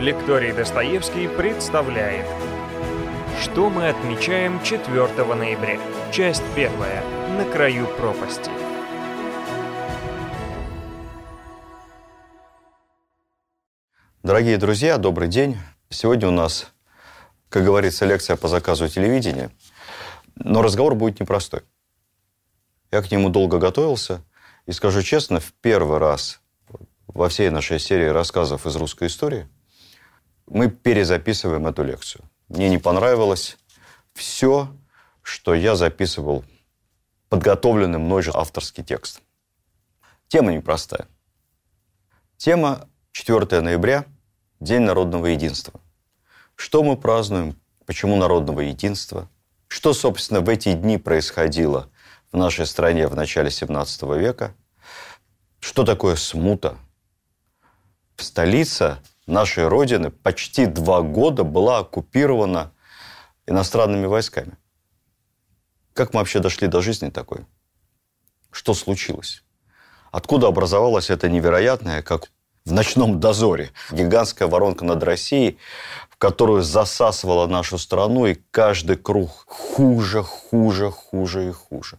Лекторий Достоевский представляет Что мы отмечаем 4 ноября? Часть первая. На краю пропасти. Дорогие друзья, добрый день. Сегодня у нас, как говорится, лекция по заказу телевидения. Но разговор будет непростой. Я к нему долго готовился. И скажу честно, в первый раз во всей нашей серии рассказов из русской истории мы перезаписываем эту лекцию. Мне не понравилось все, что я записывал подготовленный мной же авторский текст. Тема непростая. Тема 4 ноября – День народного единства. Что мы празднуем? Почему народного единства? Что, собственно, в эти дни происходило в нашей стране в начале 17 века? Что такое смута? Столица нашей Родины почти два года была оккупирована иностранными войсками. Как мы вообще дошли до жизни такой? Что случилось? Откуда образовалась эта невероятная, как в ночном дозоре, гигантская воронка над Россией, в которую засасывала нашу страну, и каждый круг хуже, хуже, хуже и хуже.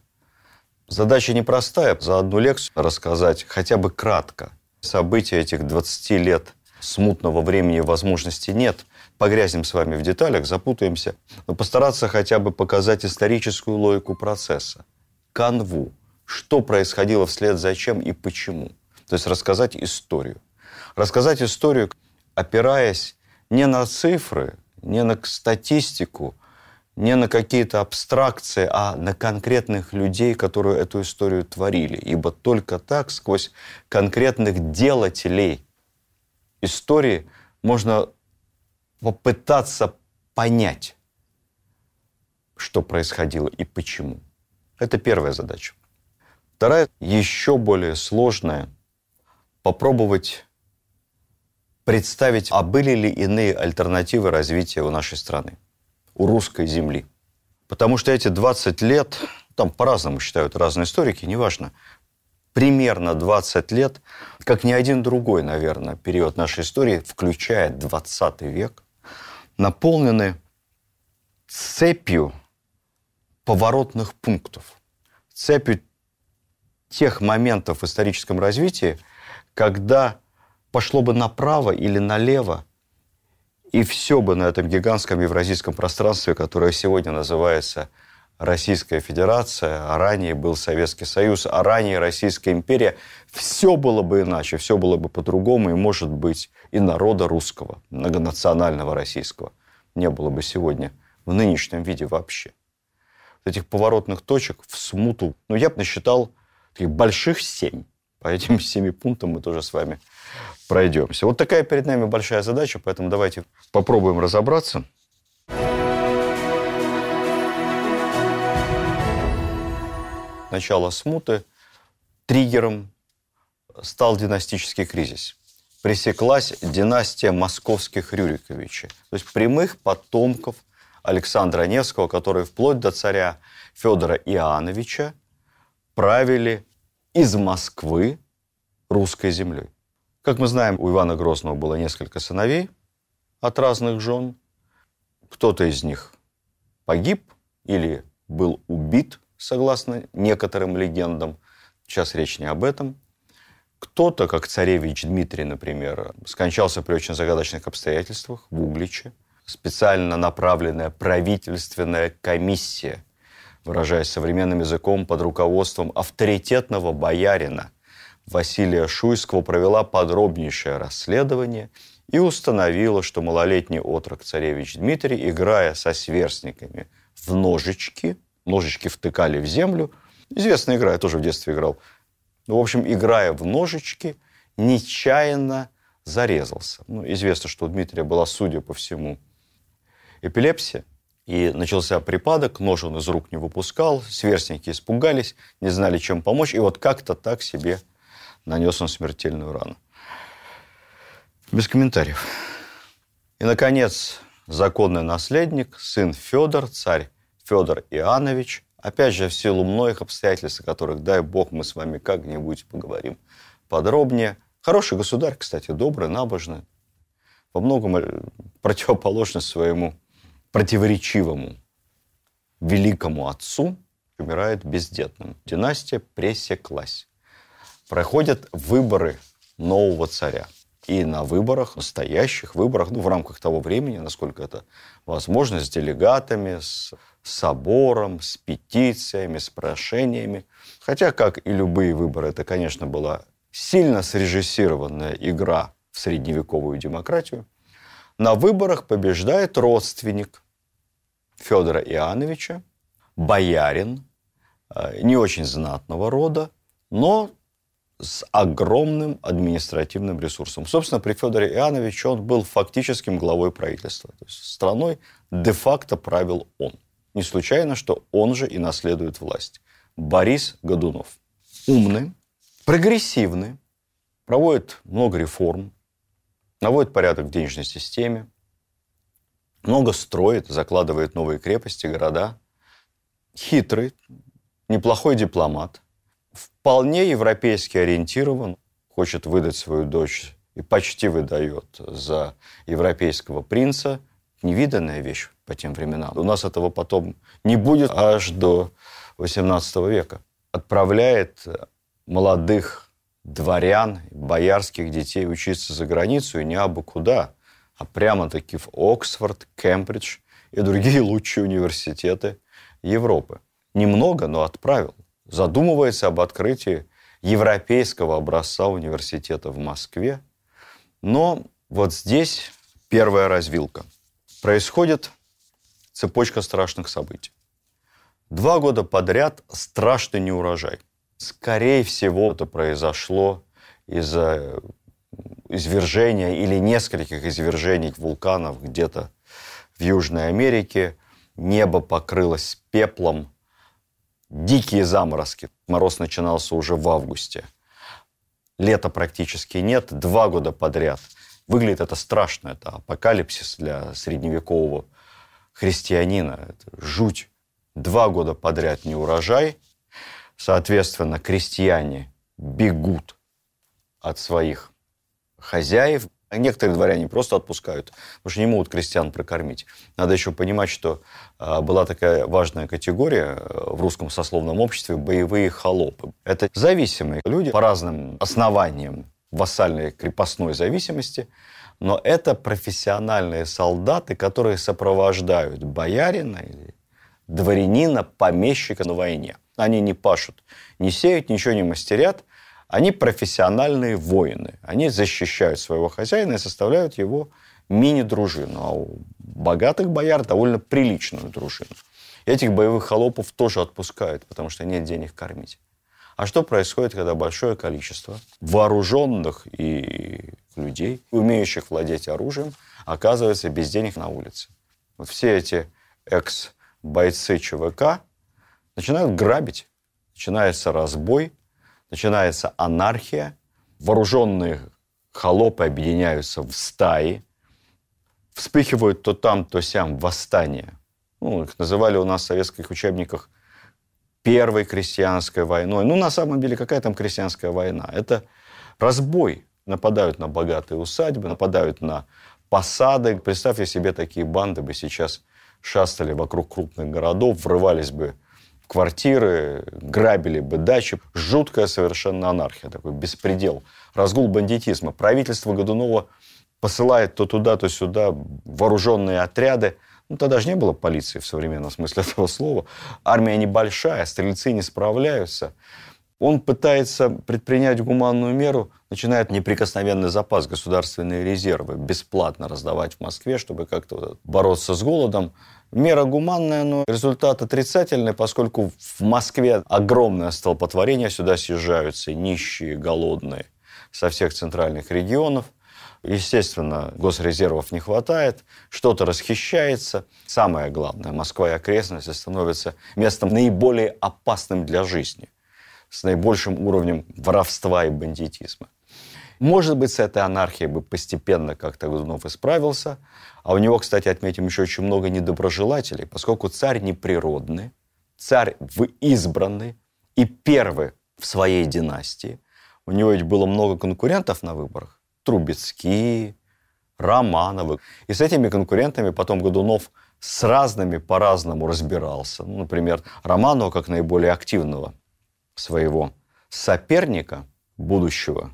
Задача непростая. За одну лекцию рассказать хотя бы кратко. События этих 20 лет смутного времени возможности нет. Погрязнем с вами в деталях, запутаемся. Но постараться хотя бы показать историческую логику процесса. Канву. Что происходило вслед за чем и почему. То есть рассказать историю. Рассказать историю, опираясь не на цифры, не на статистику, не на какие-то абстракции, а на конкретных людей, которые эту историю творили. Ибо только так, сквозь конкретных делателей истории, можно попытаться понять, что происходило и почему. Это первая задача. Вторая, еще более сложная, попробовать представить, а были ли иные альтернативы развития у нашей страны у русской земли. Потому что эти 20 лет, там по-разному считают разные историки, неважно, примерно 20 лет, как ни один другой, наверное, период нашей истории, включая 20 век, наполнены цепью поворотных пунктов, цепью тех моментов в историческом развитии, когда пошло бы направо или налево и все бы на этом гигантском евразийском пространстве, которое сегодня называется Российская Федерация, а ранее был Советский Союз, а ранее Российская империя, все было бы иначе, все было бы по-другому, и, может быть, и народа русского, многонационального российского не было бы сегодня в нынешнем виде вообще. Этих поворотных точек в смуту, ну, я бы насчитал таких больших семь. По этим семи пунктам мы тоже с вами пройдемся. Вот такая перед нами большая задача, поэтому давайте попробуем разобраться. Начало смуты триггером стал династический кризис. Пресеклась династия московских Рюриковичей, то есть прямых потомков Александра Невского, которые вплоть до царя Федора Иоанновича правили из Москвы русской землей. Как мы знаем, у Ивана Грозного было несколько сыновей от разных жен. Кто-то из них погиб или был убит, согласно некоторым легендам. Сейчас речь не об этом. Кто-то, как царевич Дмитрий, например, скончался при очень загадочных обстоятельствах в Угличе. Специально направленная правительственная комиссия, выражаясь современным языком, под руководством авторитетного боярина – Василия Шуйского провела подробнейшее расследование и установила, что малолетний отрок царевич Дмитрий, играя со сверстниками в ножички, ножички втыкали в землю, известная игра, я тоже в детстве играл, ну, в общем, играя в ножички, нечаянно зарезался. Ну, известно, что у Дмитрия была, судя по всему, эпилепсия, и начался припадок, нож он из рук не выпускал, сверстники испугались, не знали, чем помочь, и вот как-то так себе нанес он смертельную рану. Без комментариев. И, наконец, законный наследник, сын Федор, царь Федор Иоаннович, опять же, в силу многих обстоятельств, о которых, дай бог, мы с вами как-нибудь поговорим подробнее. Хороший государь, кстати, добрый, набожный. во многом э, противоположность своему противоречивому великому отцу, умирает бездетным. Династия пресеклась. Проходят выборы нового царя. И на выборах, настоящих выборах, ну, в рамках того времени, насколько это возможно, с делегатами, с собором, с петициями, с прошениями. Хотя, как и любые выборы, это, конечно, была сильно срежиссированная игра в средневековую демократию. На выборах побеждает родственник Федора Иоанновича, боярин, э, не очень знатного рода, но с огромным административным ресурсом. Собственно, при Федоре Иоанновиче он был фактическим главой правительства. То есть страной де-факто правил он. Не случайно, что он же и наследует власть. Борис Годунов. Умный, прогрессивный, проводит много реформ, наводит порядок в денежной системе, много строит, закладывает новые крепости, города. Хитрый, неплохой дипломат, вполне европейски ориентирован, хочет выдать свою дочь и почти выдает за европейского принца. Невиданная вещь по тем временам. У нас этого потом не будет аж до XVIII века. Отправляет молодых дворян, боярских детей учиться за границу и не абы куда, а прямо-таки в Оксфорд, Кембридж и другие лучшие университеты Европы. Немного, но отправил. Задумывается об открытии европейского образца университета в Москве. Но вот здесь первая развилка. Происходит цепочка страшных событий. Два года подряд страшный неурожай – Скорее всего, это произошло из-за извержения или нескольких извержений вулканов где-то в Южной Америке. Небо покрылось пеплом. Дикие заморозки. Мороз начинался уже в августе. Лета практически нет. Два года подряд. Выглядит это страшно. Это апокалипсис для средневекового христианина. Это жуть. Два года подряд не урожай – Соответственно, крестьяне бегут от своих хозяев. Некоторые дворяне просто отпускают, потому что не могут крестьян прокормить. Надо еще понимать, что а, была такая важная категория э, в русском сословном обществе – боевые холопы. Это зависимые люди по разным основаниям вассальной крепостной зависимости, но это профессиональные солдаты, которые сопровождают боярина или дворянина, помещика на войне. Они не пашут, не сеют, ничего не мастерят. Они профессиональные воины. Они защищают своего хозяина и составляют его мини-дружину. А у богатых бояр довольно приличную дружину. Этих боевых холопов тоже отпускают, потому что нет денег кормить. А что происходит, когда большое количество вооруженных и людей, умеющих владеть оружием, оказывается без денег на улице? Вот все эти экс-бойцы ЧВК начинают грабить. Начинается разбой, начинается анархия, вооруженные холопы объединяются в стаи, вспыхивают то там, то сям восстания. Ну, их называли у нас в советских учебниках первой крестьянской войной. Ну, на самом деле, какая там крестьянская война? Это разбой. Нападают на богатые усадьбы, нападают на посады. Представьте себе, такие банды бы сейчас шастали вокруг крупных городов, врывались бы квартиры, грабили бы дачи. Жуткая совершенно анархия, такой беспредел. Разгул бандитизма. Правительство Годунова посылает то туда, то сюда вооруженные отряды. Ну, тогда же не было полиции в современном смысле этого слова. Армия небольшая, стрельцы не справляются. Он пытается предпринять гуманную меру, начинает неприкосновенный запас, государственные резервы бесплатно раздавать в Москве, чтобы как-то бороться с голодом. Мера гуманная, но результат отрицательный, поскольку в Москве огромное столпотворение, сюда съезжаются нищие, голодные со всех центральных регионов. Естественно, госрезервов не хватает, что-то расхищается. Самое главное, Москва и окрестности становятся местом наиболее опасным для жизни, с наибольшим уровнем воровства и бандитизма. Может быть, с этой анархией бы постепенно как-то Годунов исправился. А у него, кстати, отметим еще очень много недоброжелателей, поскольку царь неприродный, царь избранный и первый в своей династии. У него ведь было много конкурентов на выборах. Трубецкие, Романовы. И с этими конкурентами потом Годунов с разными по-разному разбирался. Ну, например, Романова как наиболее активного своего соперника, будущего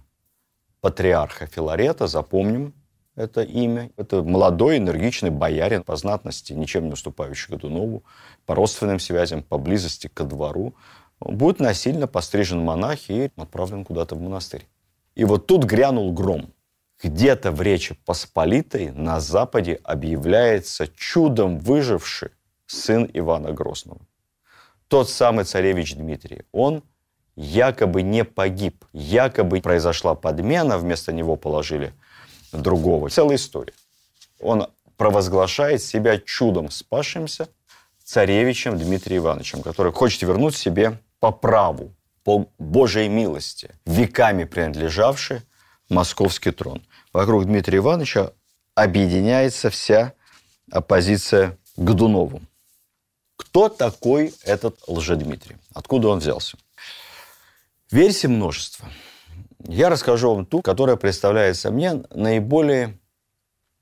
патриарха Филарета, запомним это имя. Это молодой, энергичный боярин по знатности, ничем не уступающий Годунову, по родственным связям, по близости ко двору. будет насильно пострижен монах и отправлен куда-то в монастырь. И вот тут грянул гром. Где-то в Речи Посполитой на Западе объявляется чудом выживший сын Ивана Грозного. Тот самый царевич Дмитрий. Он якобы не погиб, якобы произошла подмена, вместо него положили другого. Целая история. Он провозглашает себя чудом спасшимся царевичем Дмитрием Ивановичем, который хочет вернуть себе по праву, по Божьей милости, веками принадлежавший московский трон. Вокруг Дмитрия Ивановича объединяется вся оппозиция Годунову. Кто такой этот Лжедмитрий? Откуда он взялся? Версий множество. Я расскажу вам ту, которая представляется мне наиболее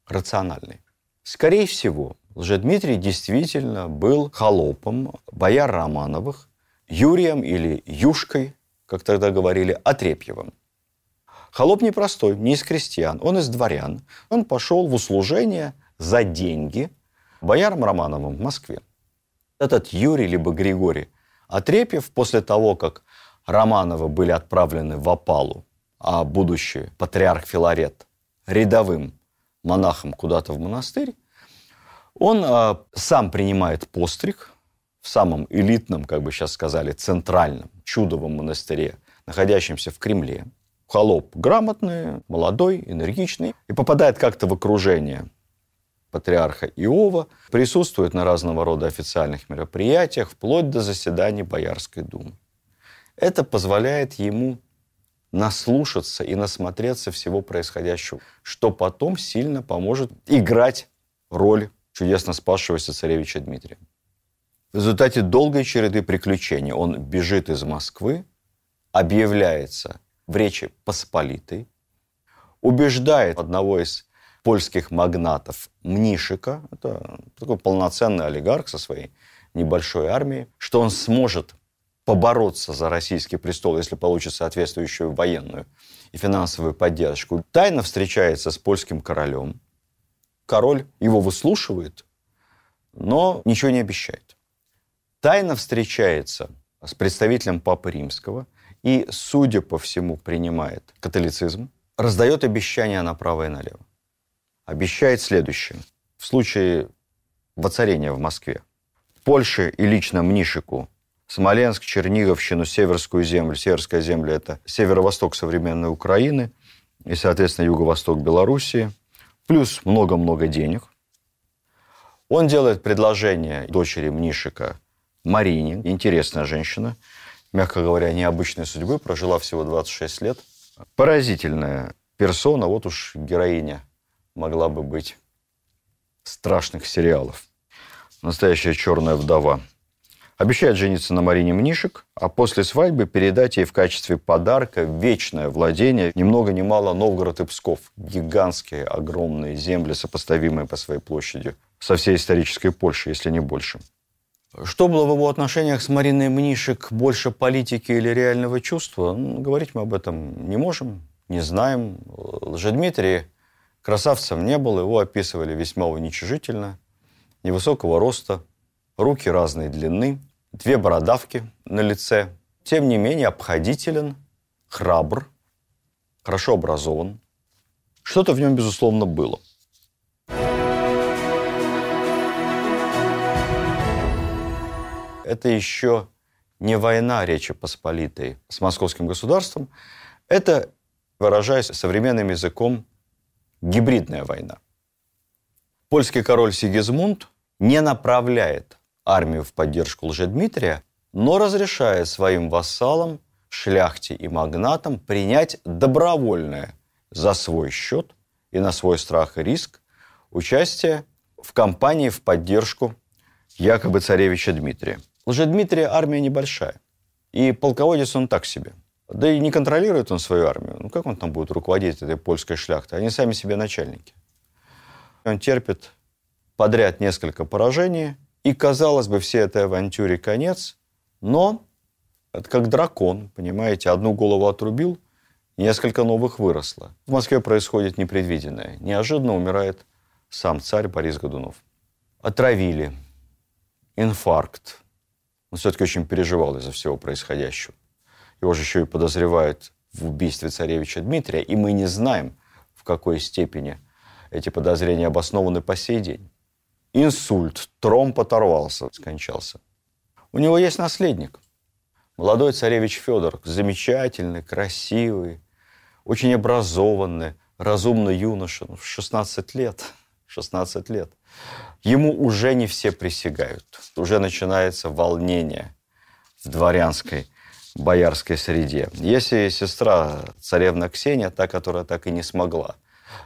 рациональной. Скорее всего, Лжедмитрий действительно был холопом бояр Романовых, Юрием или Юшкой, как тогда говорили, Отрепьевым. Холоп непростой, не из крестьян, он из дворян. Он пошел в услужение за деньги боярам Романовым в Москве. Этот Юрий либо Григорий Отрепьев после того, как Романовы были отправлены в опалу а будущий патриарх Филарет рядовым монахом куда-то в монастырь, он а, сам принимает постриг в самом элитном, как бы сейчас сказали, центральном чудовом монастыре, находящемся в Кремле. Холоп грамотный, молодой, энергичный, и попадает как-то в окружение патриарха Иова, присутствует на разного рода официальных мероприятиях, вплоть до заседаний Боярской думы. Это позволяет ему наслушаться и насмотреться всего происходящего, что потом сильно поможет играть роль чудесно спасшегося царевича Дмитрия. В результате долгой череды приключений он бежит из Москвы, объявляется в Речи Посполитой, убеждает одного из польских магнатов Мнишика, это такой полноценный олигарх со своей небольшой армией, что он сможет побороться за российский престол, если получит соответствующую военную и финансовую поддержку, тайно встречается с польским королем. Король его выслушивает, но ничего не обещает. Тайно встречается с представителем Папы Римского и, судя по всему, принимает католицизм, раздает обещания направо и налево. Обещает следующее. В случае воцарения в Москве Польше и лично Мнишику Смоленск, Черниговщину, Северскую землю. Северская земля – это северо-восток современной Украины и, соответственно, юго-восток Белоруссии. Плюс много-много денег. Он делает предложение дочери Мнишика Марине, интересная женщина, мягко говоря, необычной судьбы, прожила всего 26 лет. Поразительная персона, вот уж героиня могла бы быть страшных сериалов. Настоящая черная вдова – Обещает жениться на Марине Мнишек, а после свадьбы передать ей в качестве подарка вечное владение, ни много ни мало Новгород и Псков. Гигантские, огромные земли, сопоставимые по своей площади со всей исторической Польшей, если не больше. Что было в его отношениях с Мариной Мнишек, больше политики или реального чувства? Ну, говорить мы об этом не можем, не знаем. Лжедмитрий красавцем не был, его описывали весьма уничижительно. Невысокого роста, руки разной длины, две бородавки на лице. Тем не менее, обходителен, храбр, хорошо образован. Что-то в нем, безусловно, было. Это еще не война Речи Посполитой с московским государством. Это, выражаясь современным языком, гибридная война. Польский король Сигизмунд не направляет армию в поддержку Лжедмитрия, но разрешает своим вассалам, шляхте и магнатам принять добровольное за свой счет и на свой страх и риск участие в кампании в поддержку якобы царевича Дмитрия. Лжедмитрия армия небольшая, и полководец он так себе. Да и не контролирует он свою армию. Ну как он там будет руководить этой польской шляхтой? Они сами себе начальники. Он терпит подряд несколько поражений, и, казалось бы, всей этой авантюре конец, но это как дракон, понимаете, одну голову отрубил, несколько новых выросло. В Москве происходит непредвиденное. Неожиданно умирает сам царь Борис Годунов. Отравили. Инфаркт. Он все-таки очень переживал из-за всего происходящего. Его же еще и подозревают в убийстве царевича Дмитрия, и мы не знаем, в какой степени эти подозрения обоснованы по сей день. Инсульт, тромб оторвался, скончался. У него есть наследник. Молодой царевич Федор, замечательный, красивый, очень образованный, разумный юноша, ну, в 16 лет. 16 лет. Ему уже не все присягают. Уже начинается волнение в дворянской, боярской среде. Если сестра царевна Ксения, та, которая так и не смогла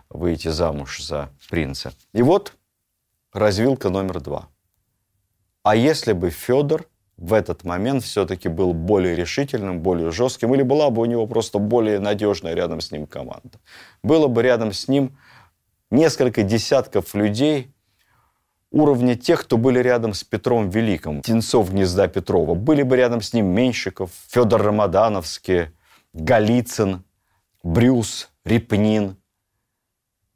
выйти замуж за принца. И вот развилка номер два. А если бы Федор в этот момент все-таки был более решительным, более жестким, или была бы у него просто более надежная рядом с ним команда. Было бы рядом с ним несколько десятков людей уровня тех, кто были рядом с Петром Великим, птенцов гнезда Петрова. Были бы рядом с ним Меньшиков, Федор Рамадановский, Голицын, Брюс, Репнин.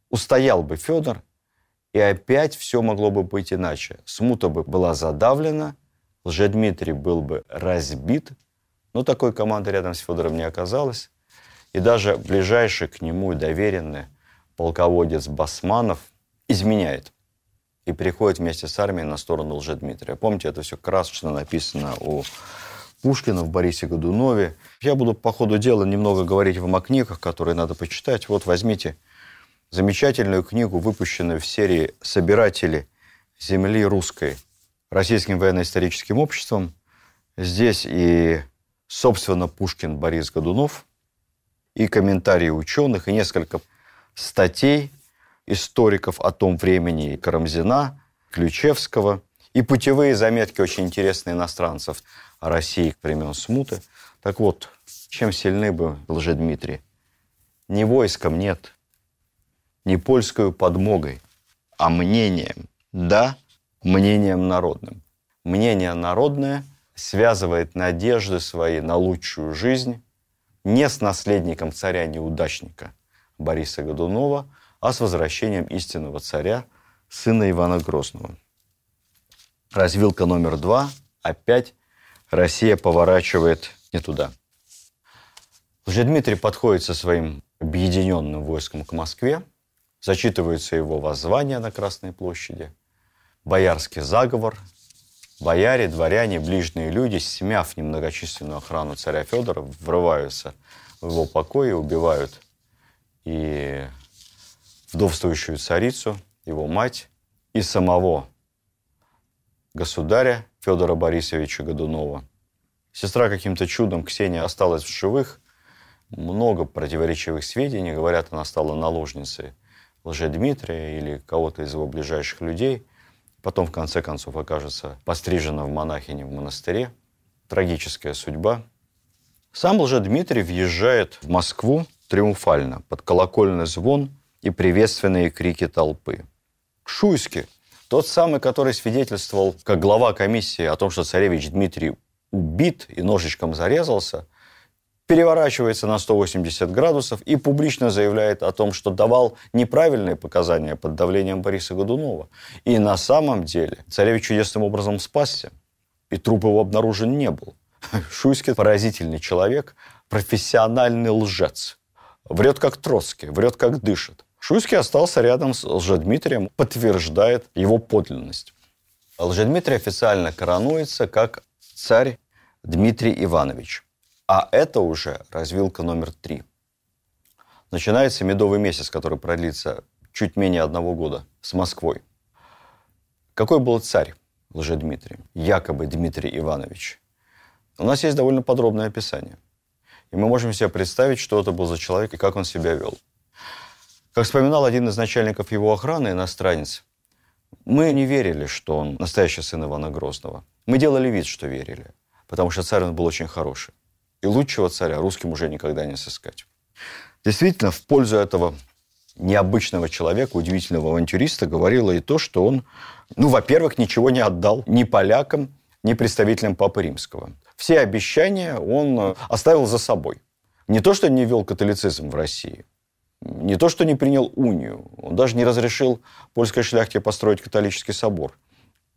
Устоял бы Федор, и опять все могло бы быть иначе. Смута бы была задавлена – Лжедмитрий был бы разбит, но такой команды рядом с Федором не оказалось. И даже ближайший к нему доверенный полководец Басманов изменяет и переходит вместе с армией на сторону Лжедмитрия. Помните, это все красочно написано у Пушкина в Борисе Годунове. Я буду по ходу дела немного говорить вам о книгах, которые надо почитать. Вот возьмите замечательную книгу, выпущенную в серии «Собиратели земли русской» Российским военно-историческим обществом. Здесь и, собственно, Пушкин Борис Годунов, и комментарии ученых, и несколько статей историков о том времени Карамзина, Ключевского, и путевые заметки очень интересные иностранцев о России времен Смуты. Так вот, чем сильны бы Лжедмитрий? Не войском нет, не польскую подмогой, а мнением. Да, мнением народным. Мнение народное связывает надежды свои на лучшую жизнь не с наследником царя-неудачника Бориса Годунова, а с возвращением истинного царя, сына Ивана Грозного. Развилка номер два. Опять Россия поворачивает не туда. Лжедмитрий подходит со своим объединенным войском к Москве, зачитывается его воззвание на Красной площади – боярский заговор. Бояре, дворяне, ближние люди, смяв немногочисленную охрану царя Федора, врываются в его покой и убивают и вдовствующую царицу, его мать, и самого государя Федора Борисовича Годунова. Сестра каким-то чудом, Ксения, осталась в живых. Много противоречивых сведений. Говорят, она стала наложницей Лжедмитрия или кого-то из его ближайших людей – Потом, в конце концов, окажется пострижена в монахине в монастыре. Трагическая судьба. Сам уже Дмитрий въезжает в Москву триумфально, под колокольный звон и приветственные крики толпы. Шуйский, тот самый, который свидетельствовал, как глава комиссии, о том, что царевич Дмитрий убит и ножичком зарезался, переворачивается на 180 градусов и публично заявляет о том, что давал неправильные показания под давлением Бориса Годунова. И на самом деле царевич чудесным образом спасся, и труп его обнаружен не был. Шуйский поразительный человек, профессиональный лжец. Врет как Троцкий, врет как дышит. Шуйский остался рядом с Лжедмитрием, подтверждает его подлинность. Лжедмитрий официально коронуется как царь Дмитрий Иванович. А это уже развилка номер три. Начинается медовый месяц, который продлится чуть менее одного года с Москвой. Какой был царь Лжедмитрий? Якобы Дмитрий Иванович. У нас есть довольно подробное описание. И мы можем себе представить, что это был за человек и как он себя вел. Как вспоминал один из начальников его охраны, иностранец, мы не верили, что он настоящий сын Ивана Грозного. Мы делали вид, что верили, потому что царь он был очень хороший. И лучшего царя русским уже никогда не сыскать. Действительно, в пользу этого необычного человека, удивительного авантюриста говорило и то, что он, ну, во-первых, ничего не отдал ни полякам, ни представителям Папы Римского. Все обещания он оставил за собой. Не то, что не вел католицизм в России, не то, что не принял унию, он даже не разрешил польской шляхте построить католический собор.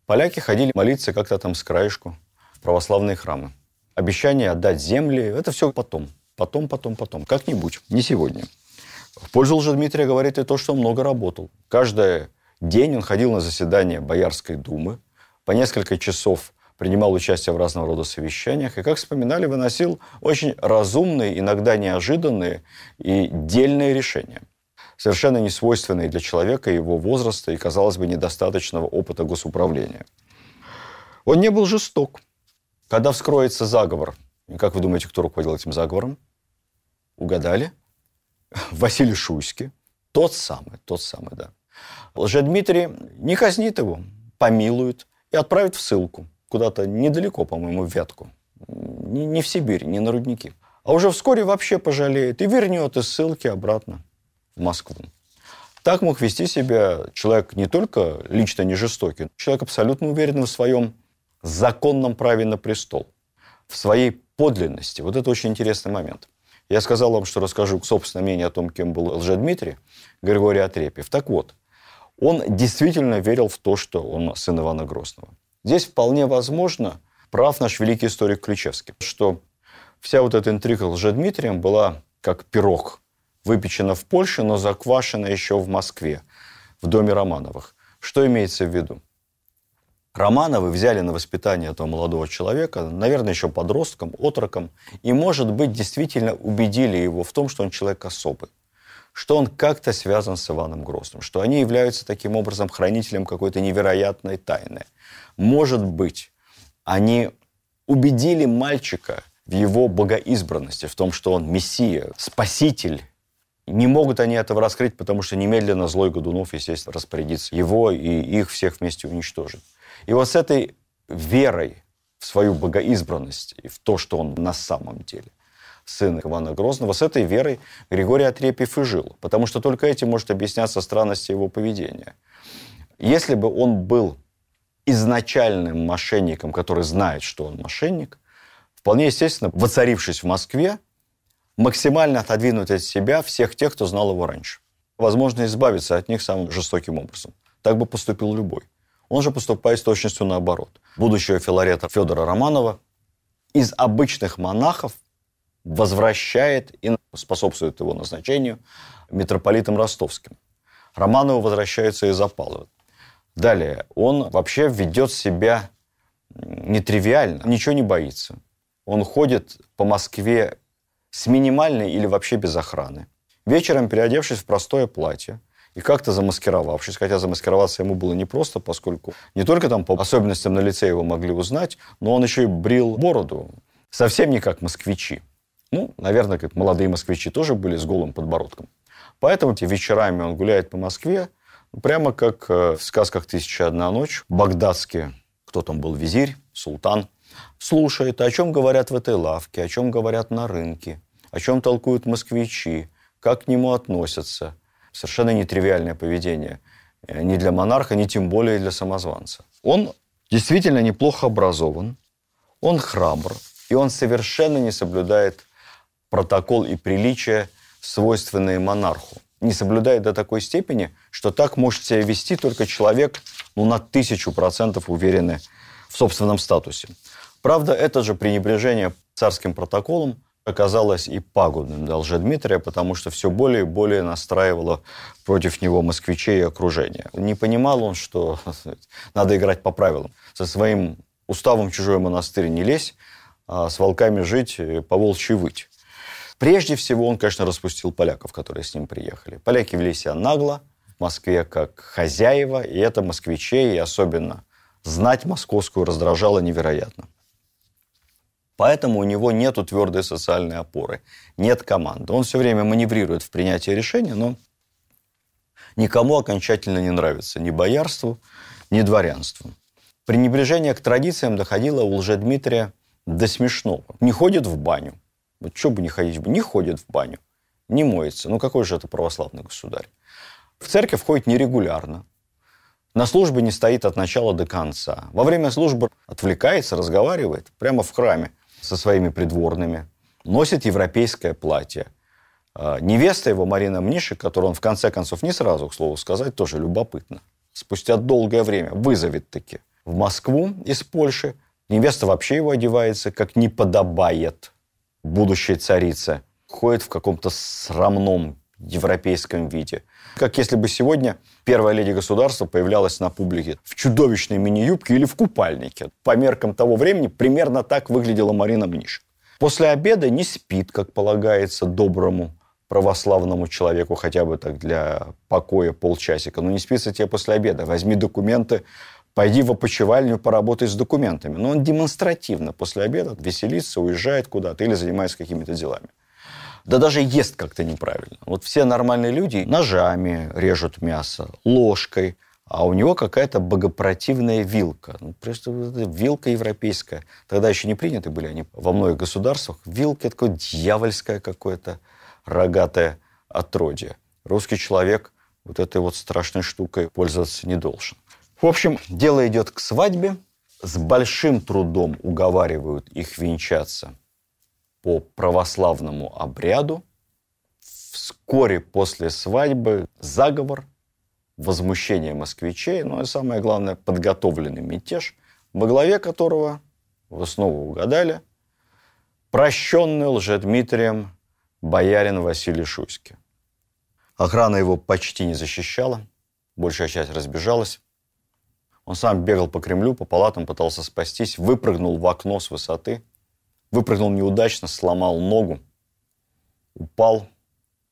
Поляки ходили молиться как-то там с краешку в православные храмы. Обещание отдать земли – это все потом. Потом, потом, потом. Как-нибудь. Не сегодня. В пользу Лжедмитрия говорит и то, что он много работал. Каждый день он ходил на заседания Боярской думы, по несколько часов принимал участие в разного рода совещаниях и, как вспоминали, выносил очень разумные, иногда неожиданные и дельные решения, совершенно не свойственные для человека его возраста и, казалось бы, недостаточного опыта госуправления. Он не был жесток. Когда вскроется заговор, и как вы думаете, кто руководил этим заговором? Угадали? Василий Шуйский. Тот самый, тот самый, да. Лжедмитрий не казнит его, помилует и отправит в ссылку. Куда-то недалеко, по-моему, в Вятку. Не, не в Сибирь, не на рудники. А уже вскоре вообще пожалеет и вернет из ссылки обратно в Москву. Так мог вести себя человек не только лично не жестокий, человек абсолютно уверенный в своем законном праве на престол, в своей подлинности. Вот это очень интересный момент. Я сказал вам, что расскажу собственное мнение о том, кем был Лжедмитрий, Григорий Отрепьев. Так вот, он действительно верил в то, что он сын Ивана Грозного. Здесь вполне возможно прав наш великий историк Ключевский, что вся вот эта интрига Лжедмитрием была как пирог, выпечена в Польше, но заквашена еще в Москве, в доме Романовых. Что имеется в виду? Романовы взяли на воспитание этого молодого человека, наверное, еще подростком, отроком, и, может быть, действительно убедили его в том, что он человек особый, что он как-то связан с Иваном Грозным, что они являются таким образом хранителем какой-то невероятной тайны. Может быть, они убедили мальчика в его богоизбранности, в том, что он мессия, спаситель. Не могут они этого раскрыть, потому что немедленно злой Годунов, естественно, распорядится его и их всех вместе уничтожит. И вот с этой верой в свою богоизбранность и в то, что он на самом деле сын Ивана Грозного, с этой верой Григорий Отрепьев и жил. Потому что только этим может объясняться странность его поведения. Если бы он был изначальным мошенником, который знает, что он мошенник, вполне естественно, воцарившись в Москве, максимально отодвинуть от себя всех тех, кто знал его раньше. Возможно, избавиться от них самым жестоким образом. Так бы поступил любой. Он же поступает с точностью наоборот. Будущего филарета Федора Романова из обычных монахов возвращает и способствует его назначению митрополитом ростовским. Романову возвращаются из Опалова. Далее, он вообще ведет себя нетривиально, ничего не боится. Он ходит по Москве с минимальной или вообще без охраны. Вечером, переодевшись в простое платье, и как-то замаскировавшись, хотя замаскироваться ему было непросто, поскольку не только там по особенностям на лице его могли узнать, но он еще и брил бороду, совсем не как москвичи. Ну, наверное, как молодые москвичи тоже были с голым подбородком. Поэтому вечерами он гуляет по Москве, прямо как э, в сказках «Тысяча одна ночь». Багдадский, кто там был, визирь, султан, слушает, о чем говорят в этой лавке, о чем говорят на рынке, о чем толкуют москвичи, как к нему относятся – совершенно нетривиальное поведение. Э, ни для монарха, ни тем более для самозванца. Он действительно неплохо образован, он храбр, и он совершенно не соблюдает протокол и приличия, свойственные монарху. Не соблюдает до такой степени, что так может себя вести только человек, ну, на тысячу процентов уверенный в собственном статусе. Правда, это же пренебрежение царским протоколом оказалось и пагубным для Лжедмитрия, потому что все более и более настраивало против него москвичей и окружения. Не понимал он, что надо играть по правилам. Со своим уставом чужой монастырь не лезь, а с волками жить, по волчьи выть. Прежде всего он, конечно, распустил поляков, которые с ним приехали. Поляки вели себя нагло, в Москве как хозяева, и это москвичей, и особенно знать московскую раздражало невероятно. Поэтому у него нет твердой социальной опоры, нет команды. Он все время маневрирует в принятии решения, но никому окончательно не нравится ни боярству, ни дворянству. Пренебрежение к традициям доходило у Лжедмитрия до смешного. Не ходит в баню. Вот что бы не ходить, не ходит в баню, не моется. Ну какой же это православный государь? В церковь ходит нерегулярно. На службе не стоит от начала до конца. Во время службы отвлекается, разговаривает прямо в храме со своими придворными. Носит европейское платье. А, невеста его, Марина Мнишек, которую он в конце концов не сразу, к слову сказать, тоже любопытно. Спустя долгое время вызовет таки в Москву из Польши. Невеста вообще его одевается, как не подобает будущей царице. Ходит в каком-то срамном европейском виде. Как если бы сегодня первая леди государства появлялась на публике в чудовищной мини-юбке или в купальнике. По меркам того времени примерно так выглядела Марина Мнишек. После обеда не спит, как полагается доброму православному человеку хотя бы так для покоя полчасика. Но не спится тебе после обеда. Возьми документы, пойди в опочивальню, поработай с документами. Но он демонстративно после обеда веселится, уезжает куда-то или занимается какими-то делами. Да даже ест как-то неправильно. Вот все нормальные люди ножами режут мясо, ложкой, а у него какая-то богопротивная вилка. Ну, просто вилка европейская. Тогда еще не приняты были они во многих государствах. Вилка такое дьявольское какое-то рогатое отродье. Русский человек вот этой вот страшной штукой пользоваться не должен. В общем, дело идет к свадьбе. С большим трудом уговаривают их венчаться по православному обряду. Вскоре после свадьбы заговор, возмущение москвичей, ну и самое главное, подготовленный мятеж, во главе которого, вы снова угадали, прощенный лжедмитрием боярин Василий Шуйский. Охрана его почти не защищала, большая часть разбежалась. Он сам бегал по Кремлю, по палатам, пытался спастись, выпрыгнул в окно с высоты, выпрыгнул неудачно, сломал ногу, упал,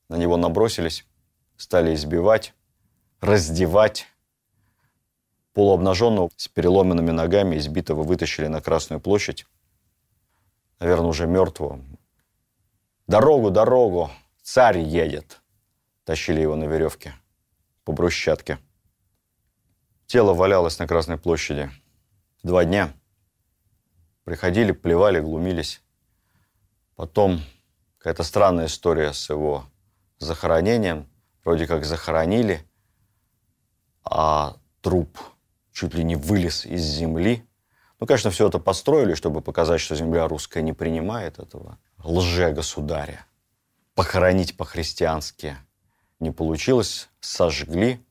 на него набросились, стали избивать, раздевать. Полуобнаженного с переломанными ногами, избитого, вытащили на Красную площадь. Наверное, уже мертвого, Дорогу, дорогу, царь едет. Тащили его на веревке по брусчатке. Тело валялось на Красной площади. Два дня. Приходили, плевали, глумились. Потом какая-то странная история с его захоронением. Вроде как захоронили, а труп чуть ли не вылез из земли. Ну, конечно, все это построили, чтобы показать, что земля русская не принимает этого лже-государя. Похоронить по-христиански не получилось, сожгли.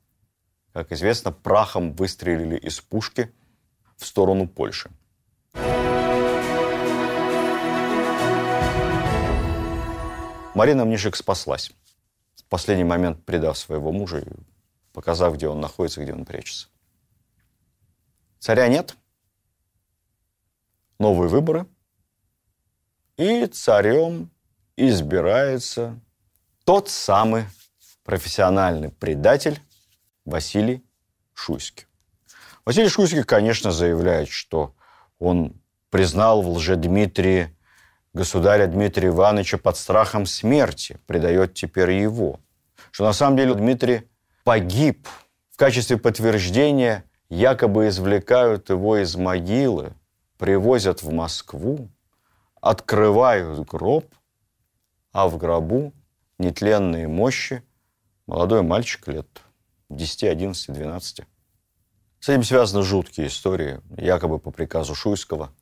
Как известно, прахом выстрелили из пушки в сторону Польши. Марина Мнишек спаслась. В последний момент предав своего мужа и показав, где он находится, где он прячется. Царя нет. Новые выборы – и царем избирается тот самый профессиональный предатель Василий Шуйский. Василий Шуйский, конечно, заявляет, что он признал в Лжедмитрии государя Дмитрия Ивановича под страхом смерти, предает теперь его. Что на самом деле Дмитрий погиб. В качестве подтверждения якобы извлекают его из могилы, привозят в Москву, открывают гроб, а в гробу нетленные мощи молодой мальчик лет 10, 11, 12. С этим связаны жуткие истории. Якобы по приказу Шуйского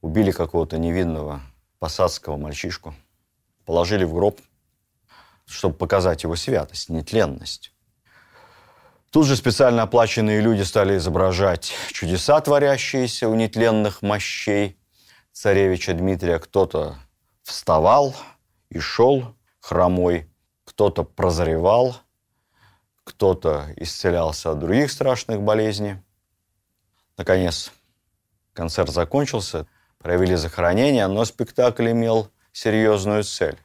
убили какого-то невинного посадского мальчишку, положили в гроб, чтобы показать его святость, нетленность. Тут же специально оплаченные люди стали изображать чудеса, творящиеся у нетленных мощей – царевича Дмитрия кто-то вставал и шел хромой, кто-то прозревал, кто-то исцелялся от других страшных болезней. Наконец, концерт закончился, провели захоронение, но спектакль имел серьезную цель.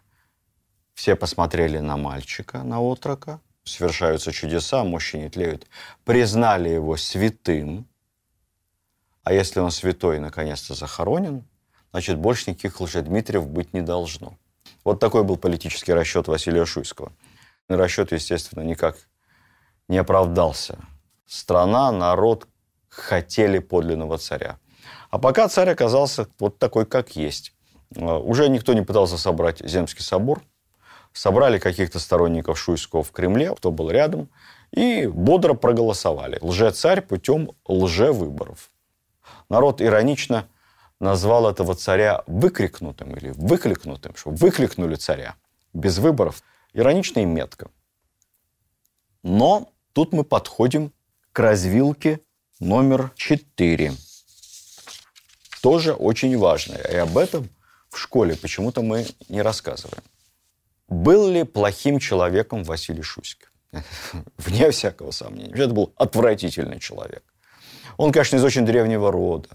Все посмотрели на мальчика, на отрока, совершаются чудеса, мужчины не тлеют, признали его святым, а если он святой наконец-то захоронен, значит, больше никаких лжедмитриев быть не должно. Вот такой был политический расчет Василия Шуйского. Расчет, естественно, никак не оправдался. Страна, народ хотели подлинного царя. А пока царь оказался вот такой, как есть. А, уже никто не пытался собрать Земский собор. собрали каких-то сторонников Шуйского в Кремле, кто был рядом, и бодро проголосовали. Лже-царь путем лже-выборов. Народ иронично назвал этого царя выкрикнутым или выкликнутым, что выкликнули царя без выборов. Иронично и метко. Но тут мы подходим к развилке номер четыре. Тоже очень важное. И об этом в школе почему-то мы не рассказываем. Был ли плохим человеком Василий Шуйский? Вне всякого сомнения. Это был отвратительный человек. Он, конечно, из очень древнего рода,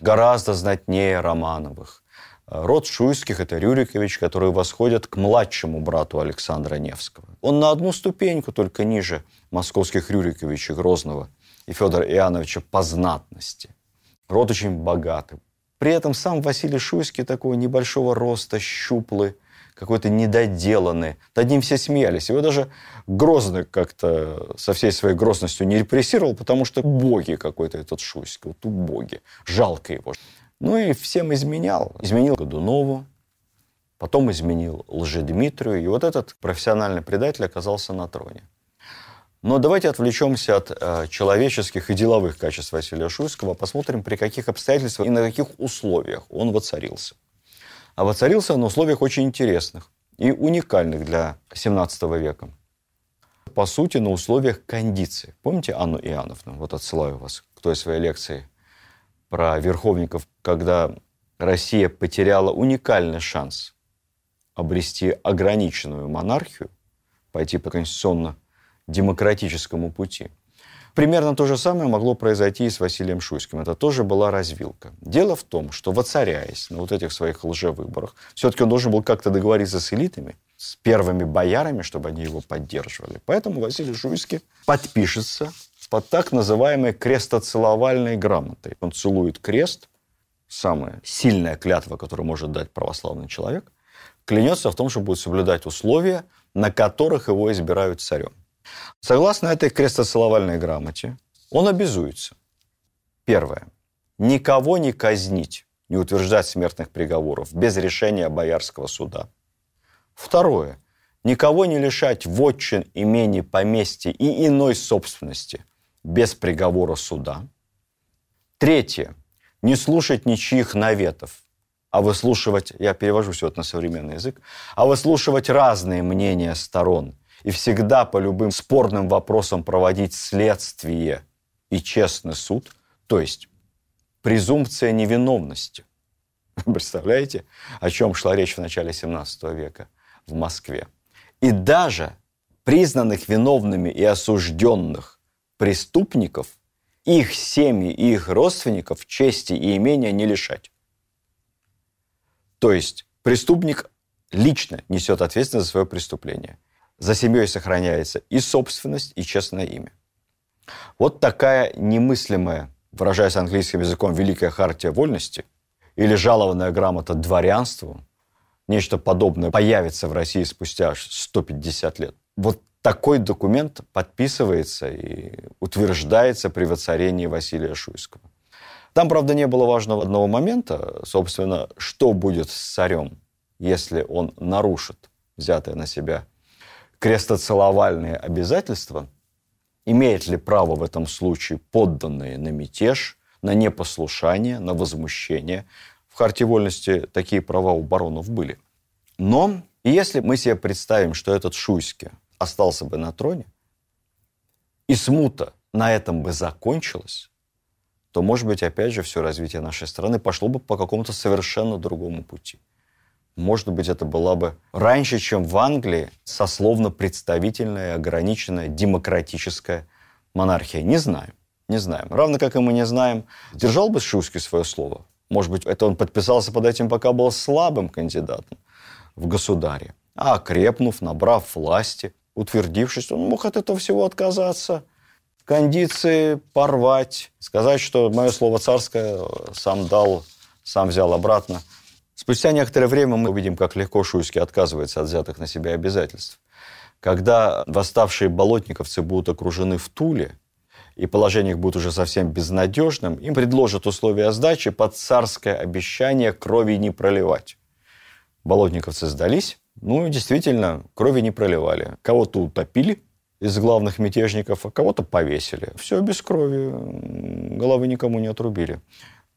гораздо знатнее Романовых. Род Шуйских – это Рюрикович, который восходит к младшему брату Александра Невского. Он на одну ступеньку только ниже московских Рюриковичей Грозного и Федора Иоанновича по знатности. Род очень богатый. При этом сам Василий Шуйский такого небольшого роста, щуплый, какой-то недоделанный. Над ним все смеялись. Его даже Грозный как-то со всей своей грозностью не репрессировал, потому что убогий какой-то этот Шуйский. Вот убогий. Жалко его. Ну и всем изменял. Изменил Годунову, потом изменил Лжедмитрию. И вот этот профессиональный предатель оказался на троне. Но давайте отвлечемся от э, человеческих и деловых качеств Василия Шуйского, посмотрим, при каких обстоятельствах и на каких условиях он воцарился. А воцарился на условиях очень интересных и уникальных для 17 века. По сути, на условиях кондиции. Помните Анну Иоанновну? Вот отсылаю вас к той своей лекции про верховников, когда Россия потеряла уникальный шанс обрести ограниченную монархию, пойти по конституционно-демократическому пути. Примерно то же самое могло произойти и с Василием Шуйским. Это тоже была развилка. Дело в том, что воцаряясь на вот этих своих лжевыборах, все-таки он должен был как-то договориться с элитами, с первыми боярами, чтобы они его поддерживали. Поэтому Василий Шуйский подпишется под так называемой крестоцеловальной грамотой. Он целует крест, самая сильная клятва, которую может дать православный человек, клянется в том, что будет соблюдать условия, на которых его избирают царем. Согласно этой крестоцеловальной грамоте, он обязуется. Первое. Никого не казнить, не утверждать смертных приговоров без решения боярского суда. Второе. Никого не лишать вотчин, имений, поместья и иной собственности, без приговора суда. Третье. Не слушать ничьих наветов, а выслушивать, я перевожу все это на современный язык, а выслушивать разные мнения сторон и всегда по любым спорным вопросам проводить следствие и честный суд, то есть презумпция невиновности. Представляете, о чем шла речь в начале 17 века в Москве? И даже признанных виновными и осужденных преступников, их семьи и их родственников чести и имения не лишать. То есть преступник лично несет ответственность за свое преступление. За семьей сохраняется и собственность, и честное имя. Вот такая немыслимая, выражаясь английским языком, великая хартия вольности или жалованная грамота дворянству, нечто подобное появится в России спустя 150 лет. Вот такой документ подписывается и утверждается при воцарении Василия Шуйского. Там, правда, не было важного одного момента, собственно, что будет с царем, если он нарушит взятое на себя крестоцеловальные обязательства, имеет ли право в этом случае подданные на мятеж, на непослушание, на возмущение. В Харте вольности такие права у баронов были. Но если мы себе представим, что этот Шуйский остался бы на троне, и смута на этом бы закончилась, то, может быть, опять же, все развитие нашей страны пошло бы по какому-то совершенно другому пути. Может быть, это была бы раньше, чем в Англии, сословно-представительная, ограниченная, демократическая монархия. Не знаем, не знаем. Равно как и мы не знаем, держал бы Шуйский свое слово. Может быть, это он подписался под этим, пока был слабым кандидатом в государе. А окрепнув, набрав власти, утвердившись, он мог от этого всего отказаться, кондиции порвать, сказать, что мое слово царское сам дал, сам взял обратно. Спустя некоторое время мы увидим, как легко Шуйский отказывается от взятых на себя обязательств. Когда восставшие болотниковцы будут окружены в Туле, и положение их будет уже совсем безнадежным, им предложат условия сдачи под царское обещание крови не проливать. Болотниковцы сдались, Ну, действительно, крови не проливали. Кого-то утопили из главных мятежников, а кого-то повесили. Все без крови, головы никому не отрубили.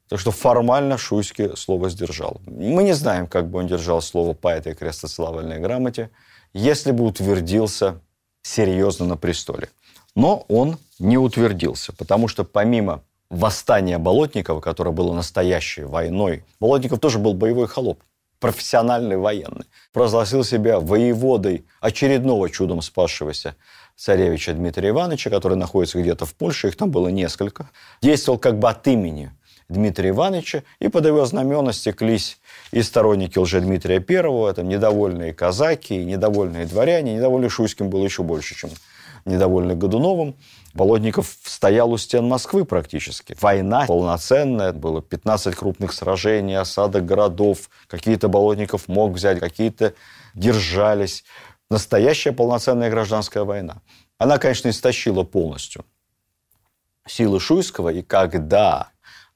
Так что формально Шуйский слово сдержал. Мы не знаем, как бы он держал слово по этой крестославальной грамоте, если бы утвердился серьезно на престоле. Но он не утвердился, потому что помимо восстания Болотникова, которое было настоящей войной, Болотников тоже был боевой холоп, профессиональный военный. Прогласил себя воеводой очередного чудом спасшегося царевича Дмитрия Ивановича, который находится где-то в Польше, их там было несколько. Действовал как бы от имени Дмитрия Ивановича, и под его знамена стеклись и сторонники Лжедмитрия Первого, это недовольные казаки, недовольные дворяне, недовольный Шуйским было еще больше, чем недовольный Годуновым. Болотников стоял у стен Москвы практически. Война полноценная, было 15 крупных сражений, осадок городов. Какие-то Болотников мог взять, какие-то держались. Настоящая полноценная гражданская война. Она, конечно, истощила полностью силы Шуйского, и когда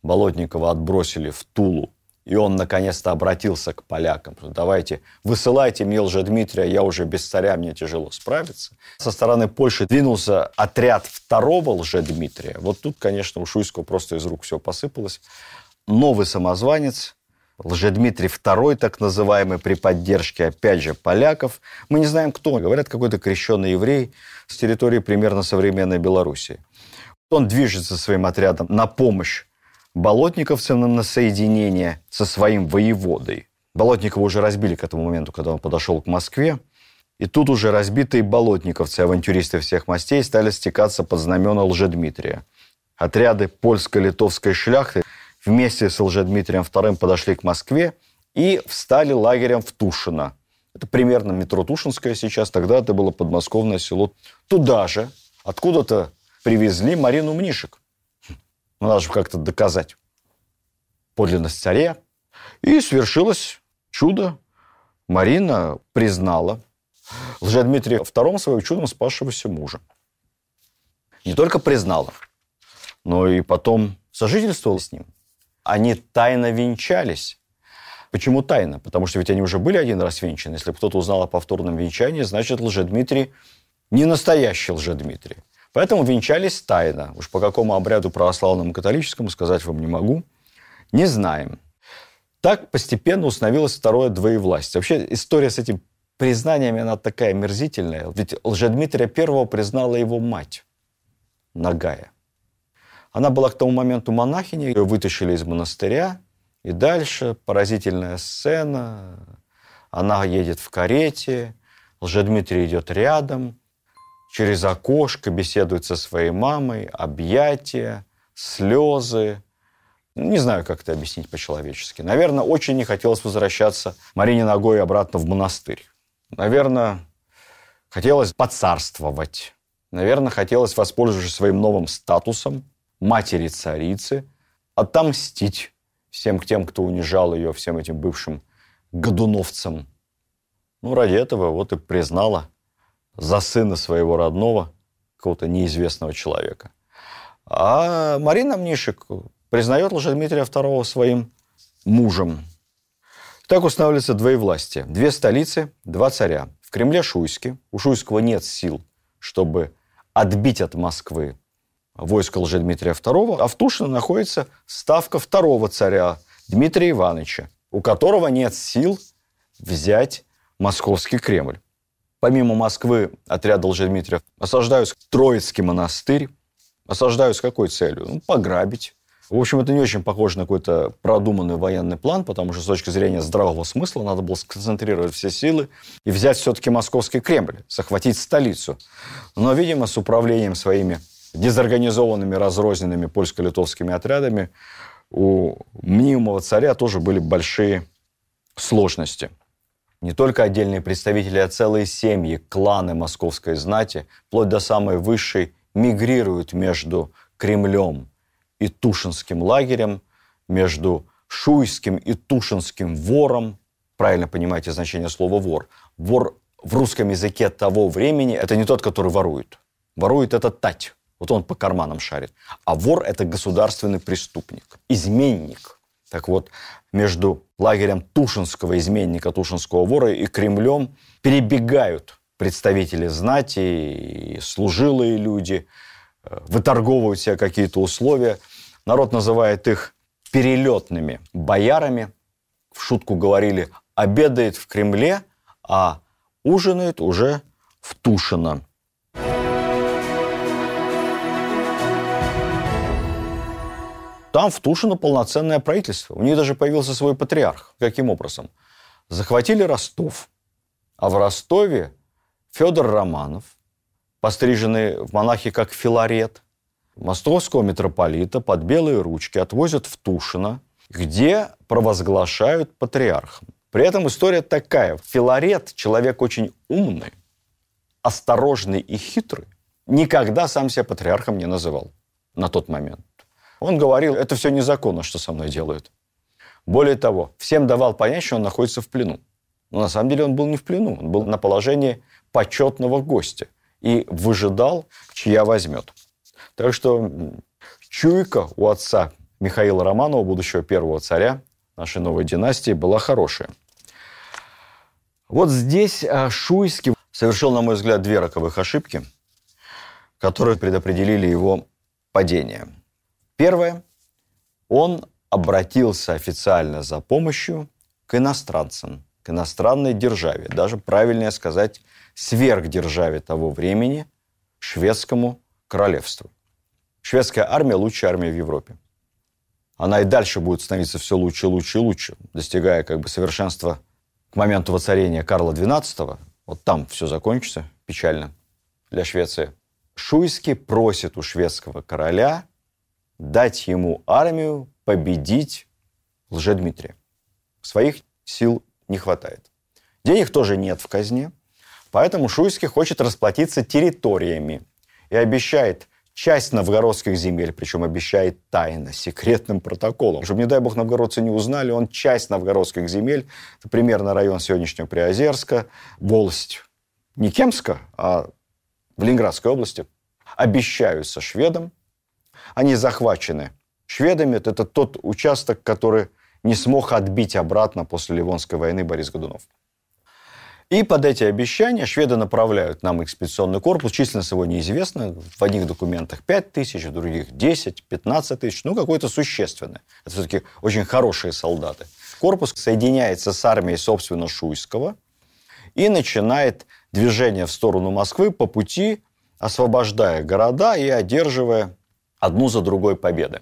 Болотникова отбросили в Тулу, и он наконец-то обратился к полякам. Давайте, высылайте мне Дмитрия, я уже без царя, мне тяжело справиться. Со стороны Польши двинулся отряд второго Дмитрия. Вот тут, конечно, у Шуйского просто из рук все посыпалось. Новый самозванец, Лжедмитрий II, так называемый, при поддержке, опять же, поляков. Мы не знаем, кто. Говорят, какой-то крещенный еврей с территории примерно современной Белоруссии. Он движется своим отрядом на помощь болотниковцам на соединение со своим воеводой. Болотникова уже разбили к этому моменту, когда он подошел к Москве. И тут уже разбитые болотниковцы, авантюристы всех мастей, стали стекаться под знамена Лжедмитрия. Отряды польско-литовской шляхты вместе с Лжедмитрием II подошли к Москве и встали лагерем в Тушино. Это примерно метро Тушинское сейчас, тогда это было подмосковное село. Туда же откуда-то привезли Марину Мнишек. Ну, надо же как-то доказать подлинность царя. И свершилось чудо. Марина признала Лжедмитрия II своим чудом спасшегося мужа. Не только признала, но и потом сожительствовала с ним. Они тайно венчались. Почему тайно? Потому что ведь они уже были один раз венчаны. Если кто-то узнал о повторном венчании, значит, Лжедмитрий не настоящий Лжедмитрий. Поэтому венчались тайно. Уж по какому обряду православному католическому сказать вам не могу. Не знаем. Так постепенно установилось второе двоевластие. Вообще история с этим признаниями, она такая мерзительная. Ведь Лжедмитрия I признала его мать, Нагая. Она была к тому моменту монахиней, ее вытащили из монастыря, и дальше поразительная сцена. Она едет в карете, Лжедмитрий идет рядом, через окошко беседует со своей мамой, объятия, слезы. Не знаю, как это объяснить по-человечески. Наверное, очень не хотелось возвращаться Марине ногой обратно в монастырь. Наверное, хотелось поцарствовать. Наверное, хотелось, воспользоваться своим новым статусом матери-царицы, отомстить всем тем, кто унижал ее, всем этим бывшим годуновцам. Ну, ради этого вот и признала за сына своего родного, какого-то неизвестного человека. А Марина Мнишек признает Лжедмитрия II своим мужем. Так устанавливается двоевластие. Две столицы, два царя. В Кремле Шуйский. У Шуйского нет сил, чтобы отбить от Москвы войско Лжедмитрия II, а в Тушино находится ставка второго царя Дмитрия Ивановича, у которого нет сил взять московский Кремль. Помимо Москвы, отряд Лжедмитриев осаждают Троицкий монастырь. Осаждают с какой целью? Ну, пограбить. В общем, это не очень похоже на какой-то продуманный военный план, потому что с точки зрения здравого смысла надо было сконцентрировать все силы и взять все-таки московский Кремль, захватить столицу. Но, видимо, с управлением своими дезорганизованными, разрозненными польско-литовскими отрядами у мнимого царя тоже были большие сложности не только отдельные представители, а целые семьи, кланы московской знати, вплоть до самой высшей, мигрируют между Кремлем и Тушинским лагерем, между Шуйским и Тушинским вором. Правильно понимаете значение слова «вор». Вор в русском языке того времени – это не тот, который ворует. Ворует – это тать. Вот он по карманам шарит. А вор – это государственный преступник, изменник. Так вот, между лагерем Тушинского изменника, Тушинского вора и Кремлем перебегают представители знати и служилые люди, э, выторговывают себе какие-то условия. Народ называет их перелетными боярами. В шутку говорили, обедает в Кремле, а ужинает уже в Тушино. Там в Тушино полноценное правительство. У них даже появился свой патриарх. Каким образом? Захватили Ростов, а в Ростове Федор Романов, постриженный в монахи как Филарет, московского митрополита под белые ручки отвозят в Тушино, где провозглашают патриархом. При этом история такая. Филарет, человек очень умный, осторожный и хитрый, никогда сам себя патриархом не называл на тот момент. Он говорил, это все незаконно, что со мной делают. Более того, всем давал понять, что он находится в плену. Но на самом деле он был не в плену, он был на положении почетного гостя и выжидал, чья возьмет. Так что чуйка у отца Михаила Романова, будущего первого царя нашей новой династии, была хорошая. Вот здесь а, Шуйский совершил, на мой взгляд, две роковых ошибки, которые предопределили его падение. Первое. Он обратился официально за помощью к иностранцам, к иностранной державе, даже правильнее сказать, сверхдержаве того времени, шведскому королевству. Шведская армия – лучшая армия в Европе. Она и дальше будет становиться все лучше, лучше и лучше, достигая как бы совершенства к моменту воцарения Карла XII. Вот там все закончится печально для Швеции. Шуйский просит у шведского короля дать ему армию победить Лжедмитрия. Своих сил не хватает. Денег тоже нет в казне. Поэтому Шуйский хочет расплатиться территориями и обещает часть новгородских земель, причем обещает тайно, секретным протоколом. Чтобы, не дай бог, новгородцы не узнали, он часть новгородских земель, это примерно район сегодняшнего Приозерска, волость не Кемска, а в Ленинградской области, обещаются шведам. Они захвачены шведами. Это тот участок, который не смог отбить обратно после Ливонской войны Борис Годунов. И под эти обещания шведы направляют нам экспедиционный корпус. Численность его неизвестна. В одних документах 5 тысяч, в других 10, 15 тысяч. Ну, какое-то существенное. Это все-таки очень хорошие солдаты. Корпус соединяется с армией, собственно, Шуйского и начинает движение в сторону Москвы по пути, освобождая города и одерживая одну за другой победы.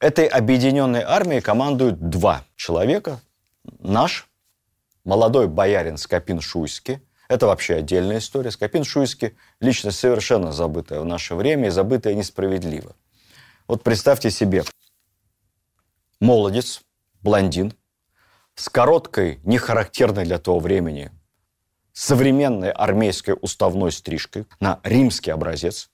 Этой объединенной армией командуют два человека. Наш молодой боярин Скопин-Шуйский. Это вообще отдельная история. Скопин-Шуйский – личность совершенно забытая в наше время и забытая несправедливо. Вот представьте себе, молодец, блондин, с короткой, нехарактерной для того времени, современной армейской уставной стрижкой на римский образец,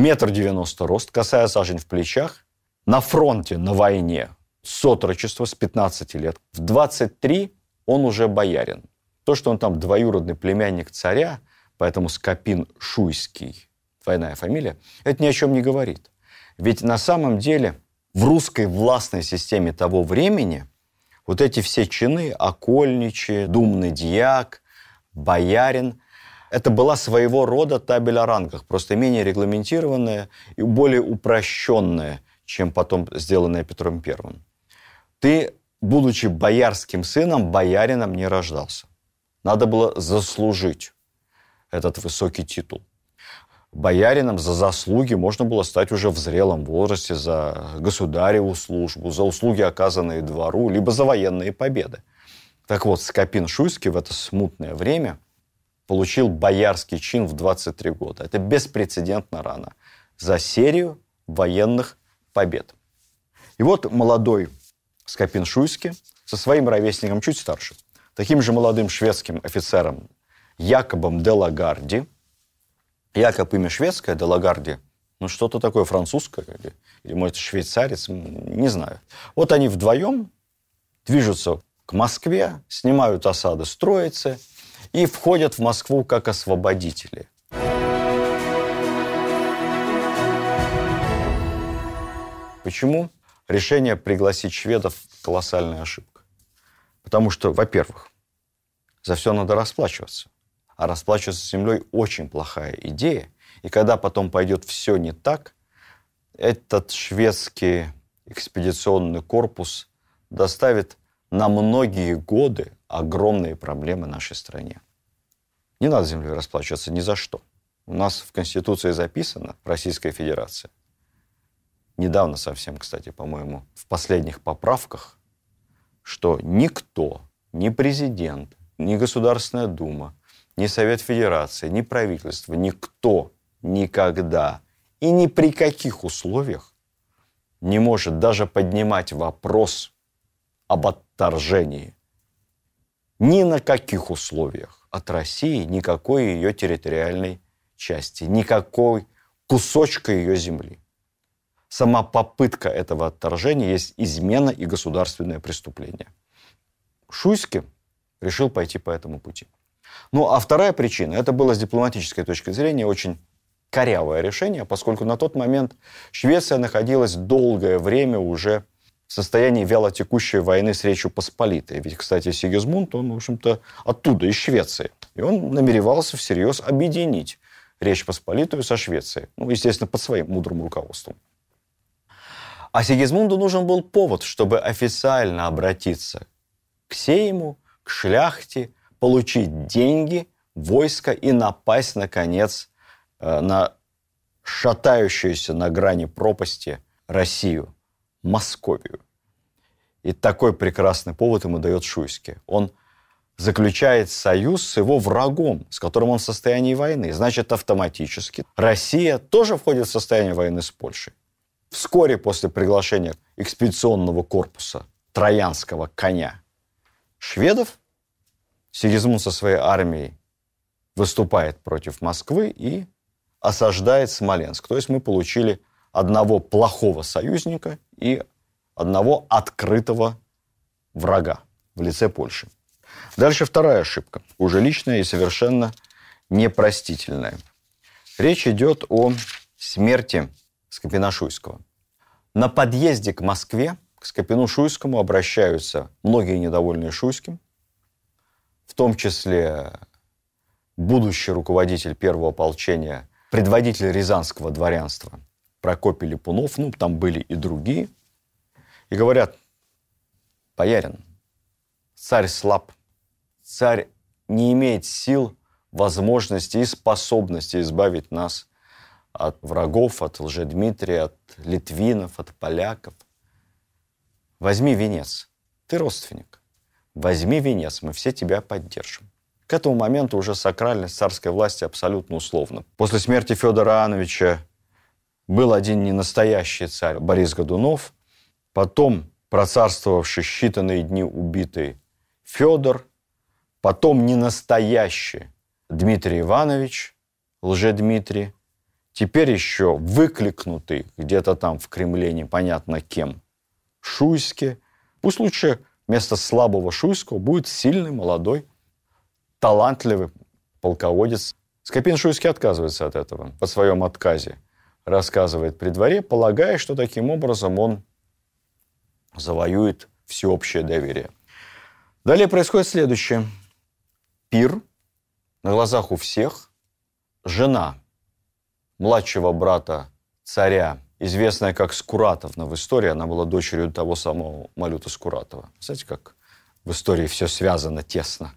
метр девяносто рост, косая сажень в плечах, на фронте, на войне, с отрочества с 15 лет. В 23 он уже боярин. То, что он там двоюродный племянник царя, поэтому Скопин Шуйский, двойная фамилия, это ни о чем не говорит. Ведь на самом деле в русской властной системе того времени вот эти все чины, окольничий, думный дьяк, боярин, это была своего рода табель о рангах, просто менее регламентированная и более упрощенная, чем потом сделанная Петром Первым. Ты будучи боярским сыном, боярином не рождался. Надо было заслужить этот высокий титул. Боярином за заслуги можно было стать уже в зрелом возрасте за государеву службу, за услуги, оказанные двору, либо за военные победы. Так вот, Скопин Шуйский в это смутное время получил боярский чин в 23 года. Это беспрецедентно рано. За серию военных побед. И вот молодой Скопин-Шуйски со своим ровесником чуть старше, таким же молодым шведским офицером Якобом де Лагарди. Якоб имя шведское, де Лагарди, ну что-то такое французское или, или может швейцарец, не знаю. Вот они вдвоем движутся к Москве, снимают осады строятся и входят в Москву как освободители. Почему? решение пригласить шведов – колоссальная ошибка. Потому что, во-первых, за все надо расплачиваться. А расплачиваться с землей – очень плохая идея. И когда потом пойдет все не так, этот шведский экспедиционный корпус доставит на многие годы огромные проблемы нашей стране. Не надо землей расплачиваться ни за что. У нас в Конституции записано, Российская Федерация, недавно совсем, кстати, по-моему, в последних поправках, что никто, ни президент, ни Государственная Дума, ни Совет Федерации, ни правительство, никто никогда и ни при каких условиях не может даже поднимать вопрос об отторжении. Ни на каких условиях от России никакой ее территориальной части, никакой кусочка ее земли. Сама попытка этого отторжения есть измена и государственное преступление. Шуйский решил пойти по этому пути. Ну, а вторая причина, это было с дипломатической точки зрения очень корявое решение, поскольку на тот момент Швеция находилась долгое время уже в состоянии вялотекущей войны с Речью Посполитой. Ведь, кстати, Сигизмунд, он, в общем-то, оттуда, из Швеции. И он намеревался всерьез объединить Речь Посполитую со Швецией. Ну, естественно, под своим мудрым руководством. А Сигизмунду нужен был повод, чтобы официально обратиться к Сейму, к шляхте, получить деньги, войско и напасть, наконец, Э, на шатающуюся на грани пропасти Россию, Московию. И такой прекрасный повод ему дает Шуйский. Он заключает союз с его врагом, с которым он в состоянии войны. Значит, автоматически Россия тоже входит в состояние войны с Польшей. Вскоре после приглашения экспедиционного корпуса Троянского коня шведов Сигизмунд со своей армией выступает против Москвы и осаждает Смоленск. То есть мы получили одного плохого союзника и одного открытого врага в лице Польши. Дальше вторая ошибка, уже личная и совершенно непростительная. Речь идет о смерти Скопина-Шуйского. На подъезде к Москве к Скопину-Шуйскому обращаются многие недовольные Шуйским, в том числе будущий руководитель первого ополчения предводитель рязанского дворянства Прокопий Липунов, ну, там были и другие, и говорят, боярин, царь слаб, царь не имеет сил, возможности и способности избавить нас от врагов, от Лжедмитрия, от литвинов, от поляков. Возьми венец. Ты родственник. Возьми венец, мы все тебя поддержим. К этому моменту уже сакральность царской власти абсолютно условна. После смерти Федора Ановича был один ненастоящий царь Борис Годунов, потом процарствовавший считанные дни убитый Федор, потом ненастоящий Дмитрий Иванович, лжедмитрий, теперь еще выкликнутый где-то там в Кремле непонятно кем, Шуйский. Пусть лучше вместо слабого Шуйского будет сильный молодой талантливый полководец. Скопин-Шуйский отказывается от этого по своем отказе. Рассказывает при дворе, полагая, что таким образом он завоюет всеобщее доверие. Далее происходит следующее. Пир на глазах у всех. Жена младшего брата царя, известная как Скуратовна в истории, она была дочерью того самого Малюта Скуратова. Знаете, как в истории все связано тесно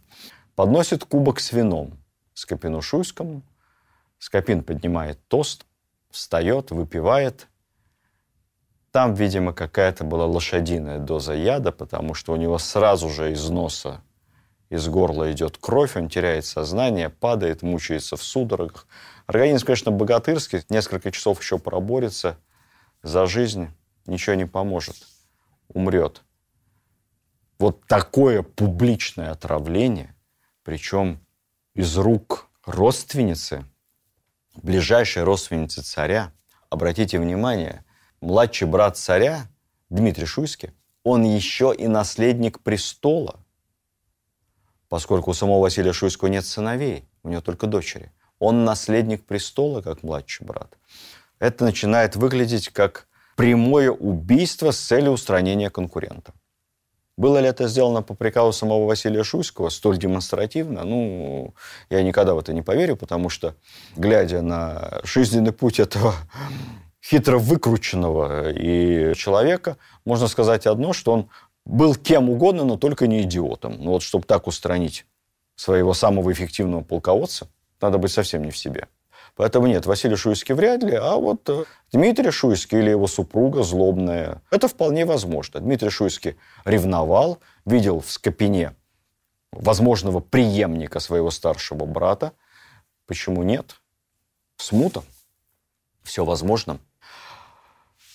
подносит кубок с вином Скопину Шуйскому. Скопин поднимает тост, встает, выпивает. Там, видимо, какая-то была лошадиная доза яда, потому что у него сразу же из носа, из горла идет кровь, он теряет сознание, падает, мучается в судорогах. Организм, конечно, богатырский, несколько часов еще проборется за жизнь, ничего не поможет, умрет. Вот такое публичное отравление причем из рук родственницы, ближайшей родственницы царя. Обратите внимание, младший брат царя, Дмитрий Шуйский, он еще и наследник престола, поскольку у самого Василия Шуйского нет сыновей, у него только дочери. Он наследник престола, как младший брат. Это начинает выглядеть как прямое убийство с целью устранения конкурента. Было ли это сделано по приказу самого Василия Шуйского столь демонстративно? Ну, я никогда в это не поверю, потому что, глядя на жизненный путь этого хитро выкрученного и человека, можно сказать одно, что он был кем угодно, но только не идиотом. Ну вот, чтобы так устранить своего самого эффективного полководца, надо быть совсем не в себе. Поэтому нет, Василий Шуйский вряд ли, а вот э, Дмитрий Шуйский или его супруга злобная, это вполне возможно. Дмитрий Шуйский ревновал, видел в Скопине возможного преемника своего старшего брата. Почему нет? Смута. Все возможно.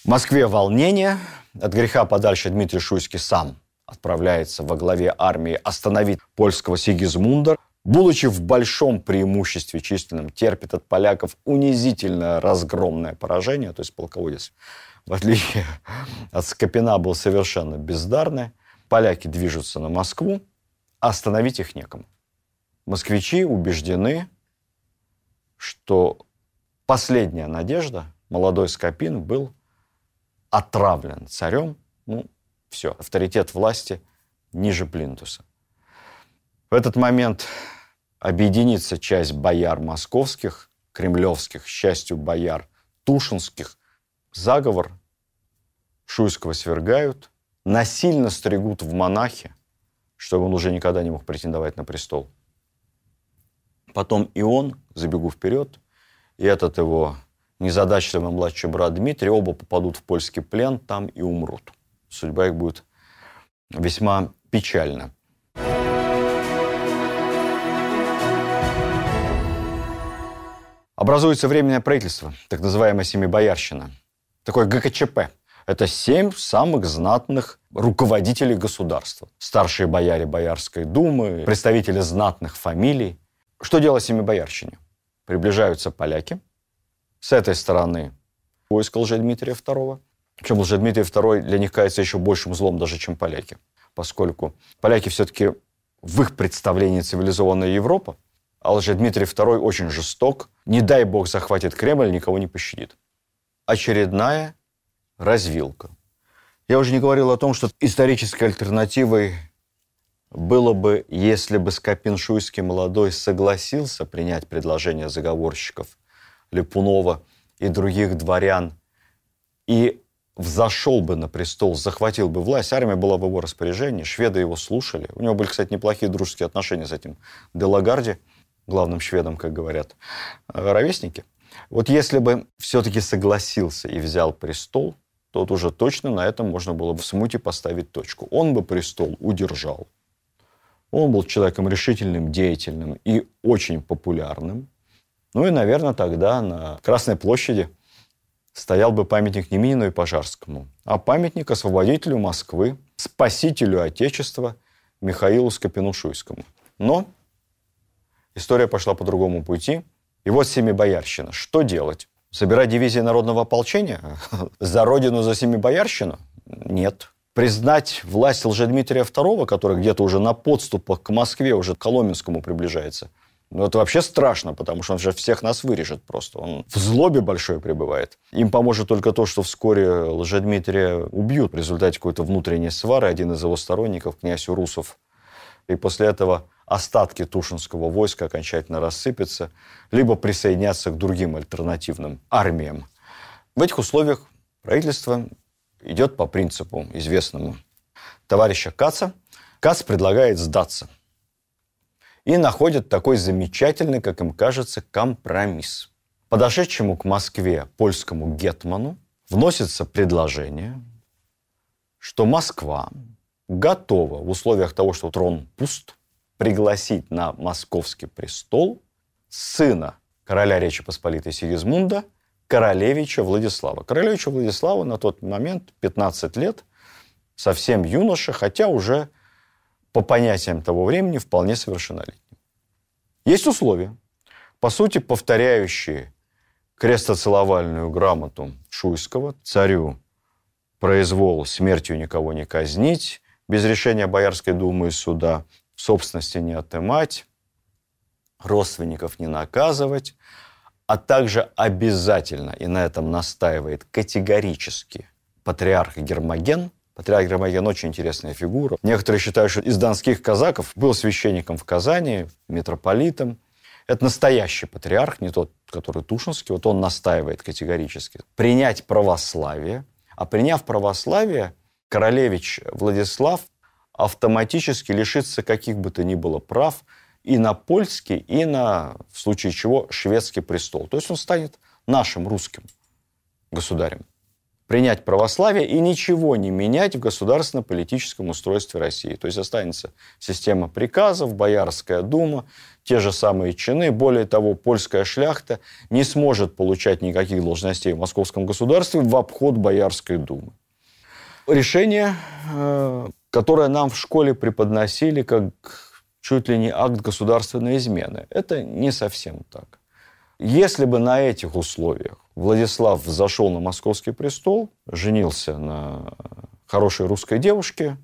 В Москве волнение. От греха подальше Дмитрий Шуйский сам отправляется во главе армии остановить польского Сигизмунда будучи в большом преимуществе численном, терпит от поляков унизительно разгромное поражение, то есть полководец, в отличие от Скопина, был совершенно бездарный. Поляки движутся на Москву, остановить их некому. Москвичи убеждены, что последняя надежда, молодой Скопин, был отравлен царем. Ну, все, авторитет власти ниже плинтуса. В этот момент объединится часть бояр московских, кремлевских, счастью бояр тушинских. Заговор Шуйского свергают, насильно стригут в монахи, чтобы он уже никогда не мог претендовать на престол. Потом и он, забегу вперед, и этот его незадачливый младший брат Дмитрий, оба попадут в польский плен, там и умрут. Судьба их будет весьма печальна. Образуется временное правительство, так называемая Семибоярщина. Такое ГКЧП. Это семь самых знатных руководителей государства. Старшие бояре Боярской думы, представители знатных фамилий. Что делать Семибоярщине? Приближаются поляки. С этой стороны войско Лжедмитрия II. Причем Лжедмитрий II для них кажется еще большим злом даже, чем поляки. Поскольку поляки все-таки в их представлении цивилизованная Европа, а Лжедмитрий II очень жесток. Не дай бог захватит Кремль, никого не пощадит. Очередная развилка. Я уже не говорил о том, что исторической альтернативой было бы, если бы Скопин-Шуйский молодой согласился принять предложение заговорщиков Липунова и других дворян и взошел бы на престол, захватил бы власть, армия была в его распоряжении, шведы его слушали. У него были, кстати, неплохие дружеские отношения с этим Делагарди – главным шведом, как говорят, э, ровесники. Вот если бы все-таки согласился и взял престол, то вот уже точно на этом можно было бы в смуте поставить точку. Он бы престол удержал. Он был человеком решительным, деятельным и очень популярным. Ну и, наверное, тогда на Красной площади стоял бы памятник не Минину и Пожарскому, а памятник освободителю Москвы, спасителю Отечества Михаилу Скопину-Шуйскому. Но История пошла по другому пути. И вот Семибоярщина. Что делать? Собирать дивизии народного ополчения? За родину, за Семибоярщину? Нет. Признать власть Лжедмитрия II, который где-то уже на подступах к Москве, уже к Коломенскому приближается, ну, это вообще страшно, потому что он же всех нас вырежет просто. Он в злобе большой пребывает. Им поможет только то, что вскоре Лжедмитрия убьют в результате какой-то внутренней свары. Один из его сторонников, князь Урусов. И после этого остатки Тушинского войска окончательно рассыпятся, либо присоединятся к другим альтернативным армиям. В этих условиях правительство идет по принципу известному товарища Каца. Кац предлагает сдаться. И находит такой замечательный, как им кажется, компромисс. Подошедшему к Москве польскому гетману вносится предложение, что Москва готова в условиях того, что трон пуст, пригласить на московский престол сына короля Речи Посполитой Сигизмунда, королевича Владислава. Королевича Владислава на тот момент 15 лет, совсем юноша, хотя уже по понятиям того времени вполне совершеннолетний. Есть условия, по сути, повторяющие крестоцеловальную грамоту Шуйского царю произвол смертью никого не казнить, без решения Боярской думы и суда – собственности не отымать, родственников не наказывать, а также обязательно, и на этом настаивает категорически патриарх Гермоген. Патриарх Гермоген очень интересная фигура. Некоторые считают, что из донских казаков был священником в Казани, митрополитом. Это настоящий патриарх, не тот, который Тушинский. Вот он настаивает категорически. Принять православие. А приняв православие, королевич Владислав автоматически лишится каких бы то ни было прав – и на польский, и на, в случае чего, шведский престол. То есть он станет нашим русским государем. Принять православие и ничего не менять в государственно-политическом устройстве России. То есть останется система приказов, Боярская дума, те же самые чины. Более того, польская шляхта не сможет получать никаких должностей в московском государстве в обход Боярской думы. Решение, э, которое нам в школе преподносили как чуть ли не акт государственной измены. Это не совсем так. Если бы на этих условиях Владислав зашел на московский престол, женился на хорошей русской девушке,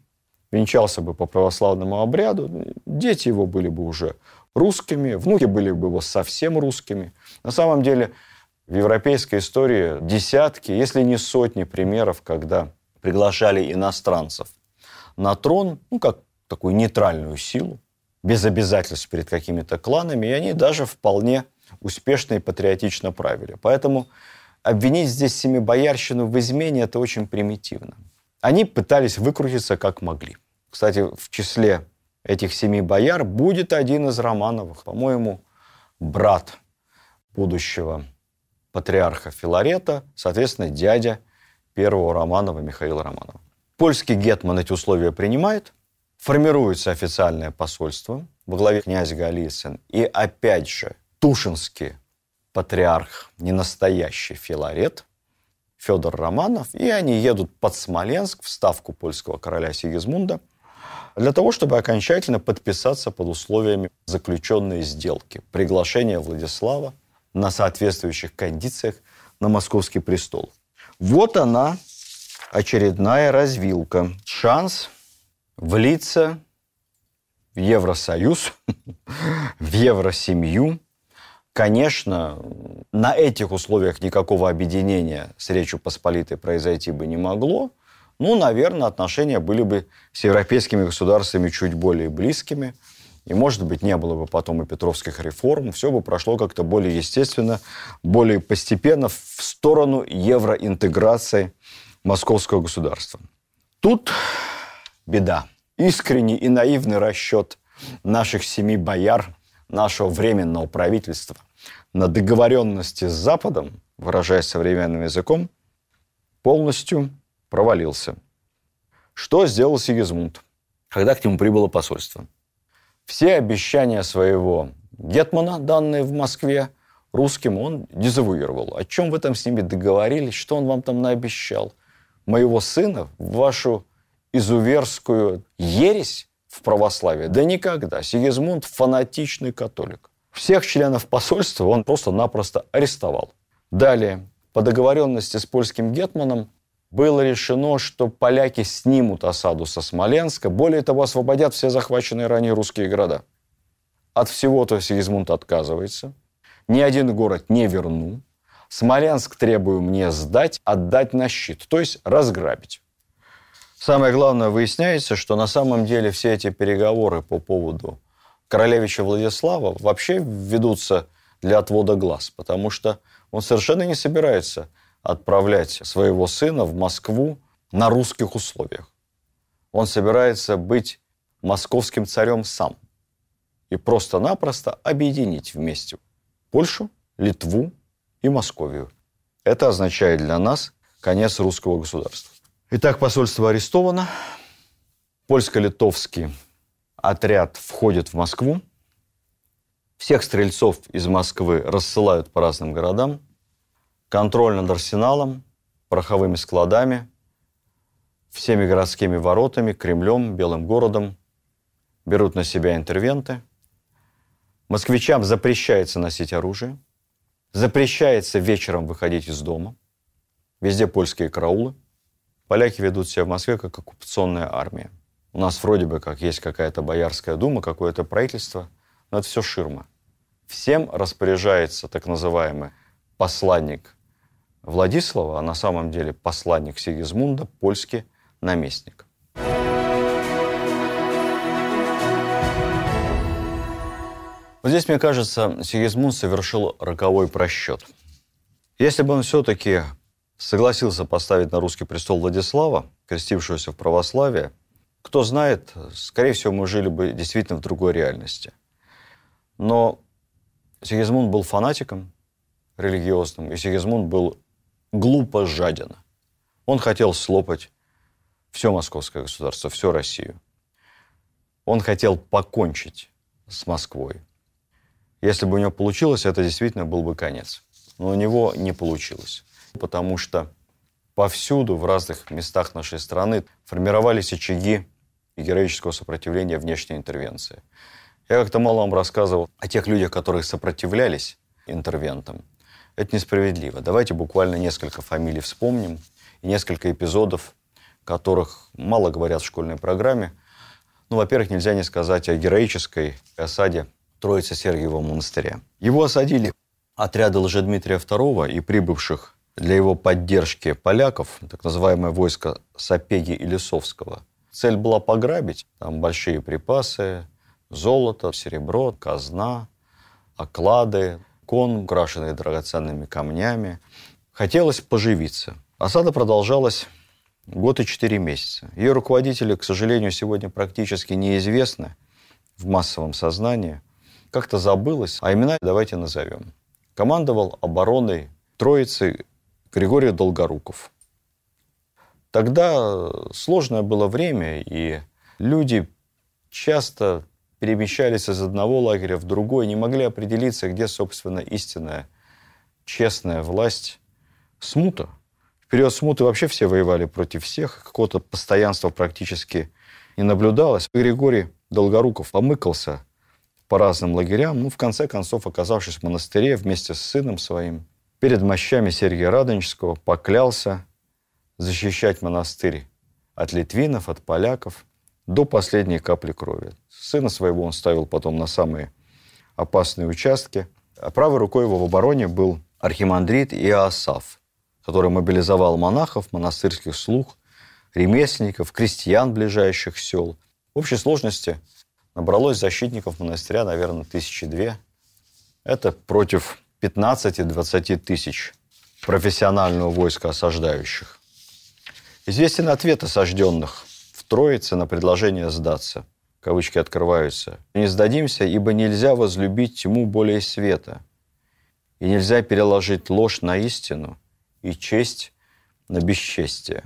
венчался бы по православному обряду, дети его были бы уже русскими, внуки были бы его совсем русскими. На самом деле в европейской истории десятки, если не сотни примеров, когда приглашали иностранцев на трон, ну, как такую нейтральную силу, без обязательств перед какими-то кланами, и они даже вполне успешно и патриотично правили. Поэтому обвинить здесь семибоярщину в измене – это очень примитивно. Они пытались выкрутиться как могли. Кстати, в числе этих семи бояр будет один из Романовых, по-моему, брат будущего патриарха Филарета, соответственно, дядя первого Романова Михаила Романова. Польский гетман эти условия принимает – формируется официальное посольство во главе князь Голицын. И опять же, Тушинский патриарх, не настоящий Филарет, Федор Романов, и они едут под Смоленск в ставку польского короля Сигизмунда для того, чтобы окончательно подписаться под условиями заключенной сделки, приглашения Владислава на соответствующих кондициях на московский престол. Вот она, очередная развилка. Шанс влиться в Евросоюз, в Евросемью. Конечно, на этих условиях никакого объединения с Речью Посполитой произойти бы не могло. Ну, наверное, отношения были бы с европейскими государствами чуть более близкими. И, может быть, не было бы потом и петровских реформ. Все бы прошло как-то более естественно, более постепенно в сторону евроинтеграции московского государства. Тут беда. Искренний и наивный расчет наших семи бояр, нашего временного правительства на договоренности с Западом, выражаясь современным языком, полностью провалился. Что сделал Сигизмунд, когда к нему прибыло посольство? Все обещания своего Гетмана, данные в Москве, русским он дезавуировал. О чем вы там с ними договорились, что он вам там наобещал? Моего сына в вашу изуверскую ересь в православии? Да никогда. Сигизмунд – фанатичный католик. Всех членов посольства он просто-напросто арестовал. Далее, по договоренности с польским гетманом было решено, что поляки снимут осаду со Смоленска, более того, освободят все захваченные ранее русские города. От всего-то Сигизмунд отказывается. Ни один город не верну. Смоленск требую мне сдать, отдать на щит, то есть разграбить. Самое главное, выясняется, что на самом деле все эти переговоры по поводу королевича Владислава вообще ведутся для отвода глаз, потому что он совершенно не собирается отправлять своего сына в Москву на русских условиях. Он собирается быть московским царем сам и просто-напросто объединить вместе Польшу, Литву и Московию. Это означает для нас конец русского государства. Итак, посольство арестовано. Польско-литовский отряд входит в Москву. Всех стрельцов из Москвы рассылают по разным городам. Контроль над арсеналом, пороховыми складами, всеми городскими воротами, Кремлем, Белым городом берут на себя интервенты. Москвичам запрещается носить оружие. Запрещается вечером выходить из дома. Везде польские караулы. Поляки ведут себя в Москве как оккупационная армия. У нас вроде бы как есть какая-то боярская дума, какое-то правительство, но это все ширма. Всем распоряжается так называемый посланник Владислава, а на самом деле посланник Сигизмунда, польский наместник. Вот здесь, мне кажется, Сигизмунд совершил роковой просчет. Если бы он все-таки согласился поставить на русский престол Владислава, крестившегося в православие, кто знает, скорее всего, мы жили бы действительно в другой реальности. Но Сигизмунд был фанатиком религиозным, и Сигизмунд был глупо жаден. Он хотел слопать все московское государство, всю Россию. Он хотел покончить с Москвой. Если бы у него получилось, это действительно был бы конец. Но у него не получилось. Потому что повсюду, в разных местах нашей страны формировались очаги героического сопротивления внешней интервенции. Я как-то мало вам рассказывал о тех людях, которые сопротивлялись интервентам. Это несправедливо. Давайте буквально несколько фамилий вспомним и несколько эпизодов, которых мало говорят в школьной программе. Ну, во-первых, нельзя не сказать о героической осаде Троицы Сергиева монастыря. Его осадили отряды Лжедмитрия II и прибывших для его поддержки поляков, так называемое войско Сапеги и Лисовского. Цель была пограбить. Там большие припасы, золото, серебро, казна, оклады, кон, украшенный драгоценными камнями. Хотелось поживиться. Осада продолжалась год и четыре месяца. Ее руководители, к сожалению, сегодня практически неизвестны в массовом сознании. Как-то забылось, а имена давайте назовем. Командовал обороной Троицы Григорий Долгоруков. Тогда сложное было время, и люди часто перемещались из одного лагеря в другой, не могли определиться, где, собственно, истинная, честная власть. Смута. В период смуты вообще все воевали против всех, какого-то постоянства практически не наблюдалось. Григорий Долгоруков помыкался по разным лагерям, ну, в конце концов, оказавшись в монастыре вместе с сыном своим, перед мощами Сергия Радонежского поклялся защищать монастырь от литвинов, от поляков до последней капли крови. Сына своего он ставил потом на самые опасные участки. А правой рукой его в обороне был архимандрит Иоасаф, который мобилизовал монахов, монастырских слуг, ремесленников, крестьян ближайших сел. В общей сложности набралось защитников монастыря, наверное, тысячи две. Это против 15-20 тысяч профессионального войска осаждающих. Известен ответ осажденных в Троице на предложение сдаться – кавычки открываются, «Не сдадимся, ибо нельзя возлюбить тьму более света, и нельзя переложить ложь на истину и честь на бесчестие».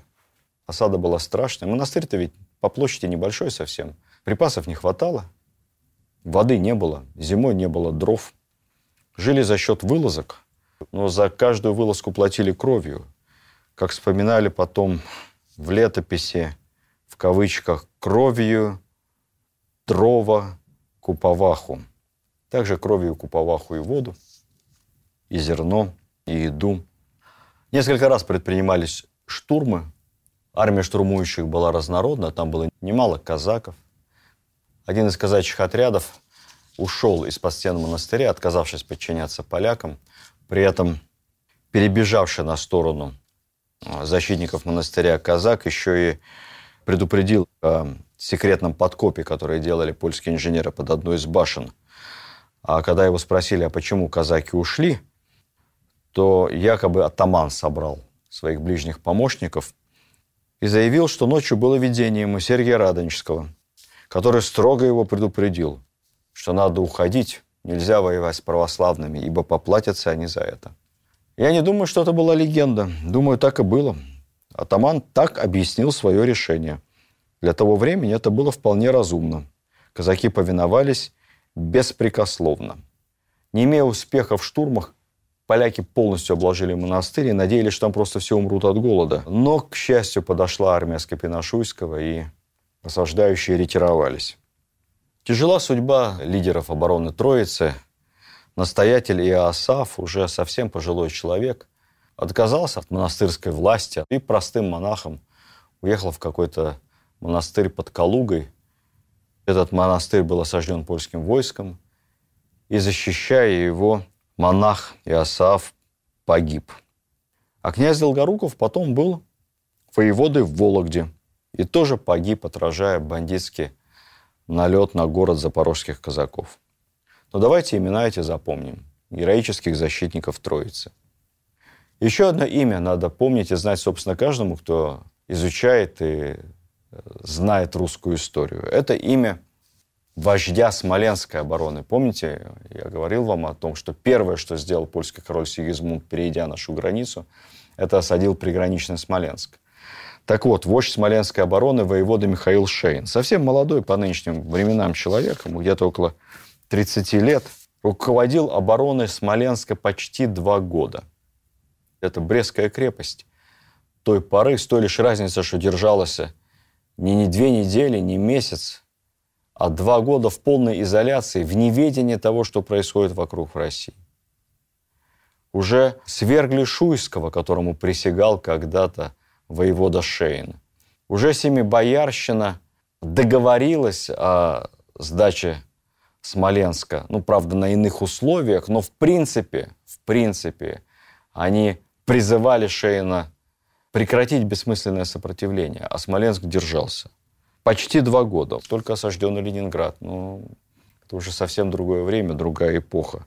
Осада была страшная. Монастырь-то ведь по площади небольшой совсем. Припасов не хватало, воды не было, зимой не было дров. Жили за счет вылазок, но за каждую вылазку платили кровью. Как вспоминали потом в летописи, в кавычках, кровью дрова, куповаху. Также кровью куповаху и воду, и зерно, и еду. Несколько раз предпринимались штурмы. Армия штурмующих была разнородна, там было немало казаков. Один из казачьих отрядов ушел из-под стен монастыря, отказавшись подчиняться полякам, при этом перебежавший на сторону а, защитников монастыря казак еще и предупредил о секретном подкопе, который делали польские инженеры под одной из башен. А когда его спросили, а почему казаки ушли, то якобы атаман собрал своих ближних помощников и заявил, что ночью было видение ему Сергия Радонежского, который строго его предупредил, что надо уходить, нельзя воевать с православными, ибо поплатятся они за это. Я не думаю, что это была легенда. Думаю, так и было. Атаман так объяснил свое решение. Для того времени это было вполне разумно. Казаки повиновались беспрекословно. Не имея успеха в штурмах, поляки полностью обложили монастырь и надеялись, что там просто все умрут от голода. Но, к счастью, подошла армия Скопина-Шуйского, и осаждающие ретировались. Тяжела судьба лидеров обороны Троицы. Настоятель Иоасаф, уже совсем пожилой человек, отказался от монастырской власти и простым монахом уехал в какой-то монастырь под Калугой. Этот монастырь был осажден польским войском. и защищая его, монах Иосаф погиб. А князь Долгоруков потом был воеводой в Вологде и тоже погиб, отражая бандитский налет на город запорожских казаков. Но давайте имена эти запомним. Героических защитников Троицы. Еще одно имя надо помнить и знать, собственно, каждому, кто изучает и э, знает русскую историю. Это имя вождя Смоленской обороны. Помните, я говорил вам о том, что первое, что сделал польский король Сигизмунд, перейдя нашу границу, это осадил приграничный Смоленск. Так вот, вождь Смоленской обороны воевода Михаил Шейн. Совсем молодой по нынешним временам человек, ему где-то около 30 лет, руководил обороной Смоленска почти два года. Это Брестская крепость. Той поры, с той лишь разницей, что держалась не, не две недели, не месяц, а два года в полной изоляции, в неведении того, что происходит вокруг в России. Уже свергли Шуйского, которому присягал когда-то воевода Шейн. Уже Семибоярщина договорилась о сдаче Смоленска, ну, правда, на иных условиях, но в принципе, в принципе, они призывали Шейна прекратить бессмысленное сопротивление, а Смоленск держался. Почти два года, только осажденный Ленинград. Ну, это уже совсем другое время, другая эпоха.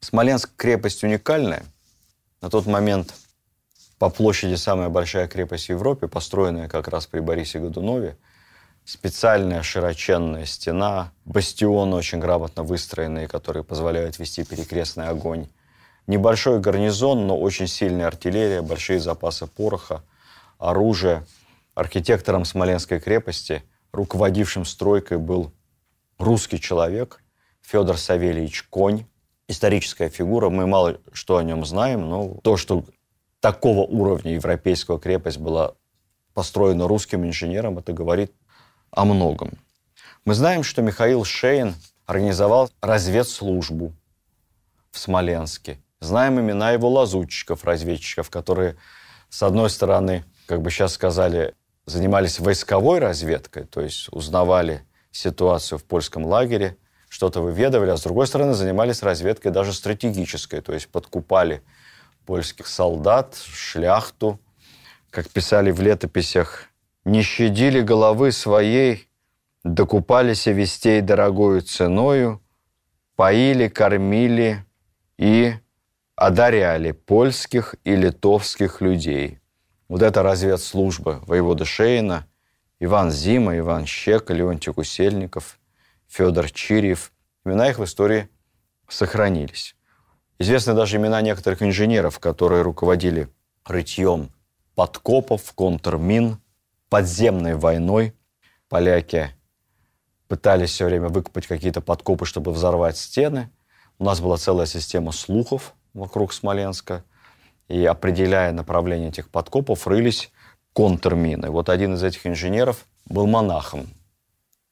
Смоленск крепость уникальная. На тот момент по площади самая большая крепость в Европе, построенная как раз при Борисе Годунове. Специальная широченная стена, бастионы очень грамотно выстроенные, которые позволяют вести перекрестный огонь. Небольшой гарнизон, но очень сильная артиллерия, большие запасы пороха, оружия. Архитектором Смоленской крепости, руководившим стройкой, был русский человек Федор Савельевич Конь. Историческая фигура, мы мало что о нем знаем, но то, что такого уровня европейская крепость была построена русским инженером, это говорит о многом. Мы знаем, что Михаил Шейн организовал разведслужбу в Смоленске. Знаем имена его лазутчиков, разведчиков, которые, с одной стороны, как бы сейчас сказали, занимались войсковой разведкой, то есть узнавали ситуацию в польском лагере, что-то выведывали, а с другой стороны занимались разведкой даже стратегической, то есть подкупали польских солдат, шляхту, как писали в летописях, не щадили головы своей, докупались вестей дорогою ценою, поили, кормили и одаряли польских и литовских людей. Вот это разведслужба воевода Шейна, Иван Зима, Иван Щека, Леонтий Кусельников, Федор Чирьев. Имена их в истории сохранились. Известны даже имена некоторых инженеров, которые руководили рытьем подкопов, контрмин, подземной войной. Поляки пытались все время выкопать какие-то подкопы, чтобы взорвать стены. У нас была целая система слухов вокруг Смоленска. И определяя направление этих подкопов, рылись контрмины. Вот один из этих инженеров был монахом.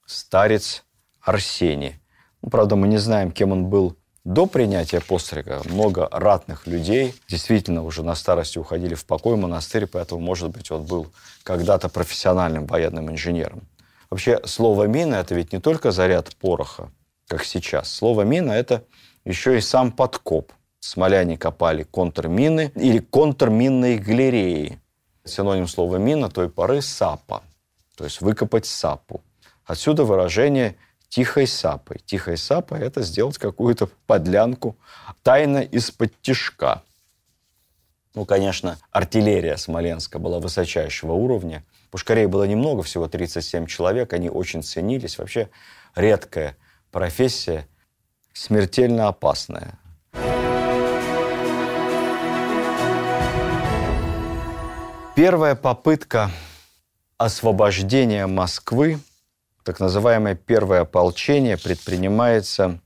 Старец Арсений. Ну, правда, мы не знаем, кем он был до принятия пострига много ратных людей действительно уже на старости уходили в покой в монастырь, поэтому, может быть, он был когда-то профессиональным военным инженером. Вообще, слово «мина» — это ведь не только заряд пороха, как сейчас. Слово «мина» — это еще и сам подкоп. Смоляне копали контрмины или контрминные галереи. Синоним слова «мина» той поры — сапа, то есть выкопать сапу. Отсюда выражение тихой сапой. Тихой сапой – это сделать какую-то подлянку тайно из-под тишка. Ну, конечно, артиллерия Смоленска была высочайшего уровня. Пушкарей было немного, всего 37 человек. Они очень ценились. Вообще редкая профессия, смертельно опасная. Первая попытка освобождения Москвы так называемое первое ополчение предпринимается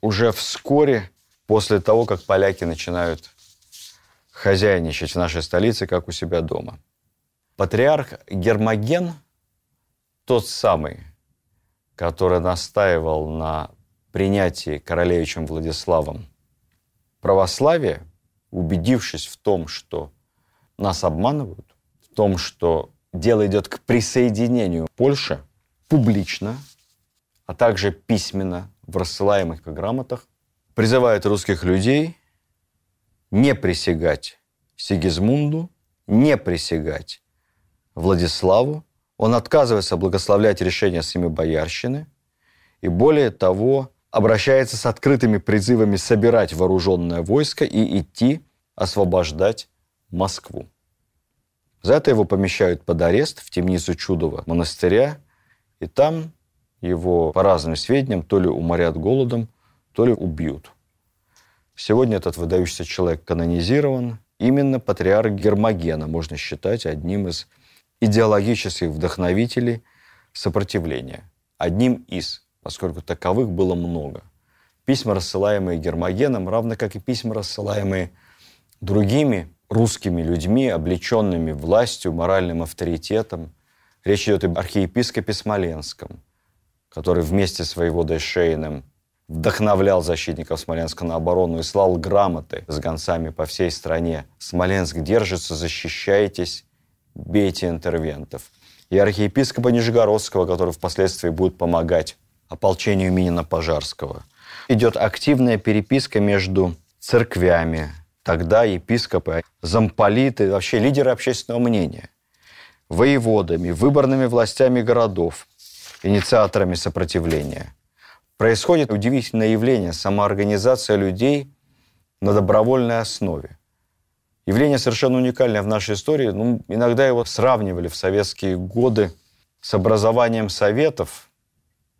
уже вскоре после того, как поляки начинают хозяйничать в нашей столице, как у себя дома. Патриарх Гермоген, тот самый, который настаивал на принятии королевичем Владиславом православия, убедившись в том, что нас обманывают, в том, что дело идет к присоединению Польши – публично, а также письменно в рассылаемых грамотах призывает русских людей не присягать Сигизмунду, не присягать Владиславу. Он отказывается благословлять решение Семи Боярщины. И более того, обращается с открытыми призывами собирать вооруженное войско и идти освобождать Москву. За это его помещают под арест в темницу Чудова монастыря, и там его, по разным сведениям, то ли уморят голодом, то ли убьют. Сегодня этот выдающийся человек канонизирован. Именно патриарх Гермогена можно считать одним из идеологических вдохновителей сопротивления. Одним из, поскольку таковых было много. Письма, рассылаемые Гермогеном, равно как и письма, рассылаемые другими русскими людьми, облеченными властью, моральным авторитетом. Речь идет об архиепископе Смоленском, который вместе с воеводой Шейном вдохновлял защитников Смоленска на оборону и слал грамоты с гонцами по всей стране. Смоленск держится, защищайтесь, бейте интервентов. И архиепископа Нижегородского, который впоследствии будет помогать ополчению Минина Пожарского. Идет активная переписка между церквями, тогда епископы, замполиты, вообще лидеры общественного мнения, воеводами, выборными властями городов, инициаторами сопротивления – происходит удивительное явление – самоорганизация людей на добровольной основе. Явление совершенно уникальное в нашей истории. Ну, иногда его сравнивали в советские годы с образованием советов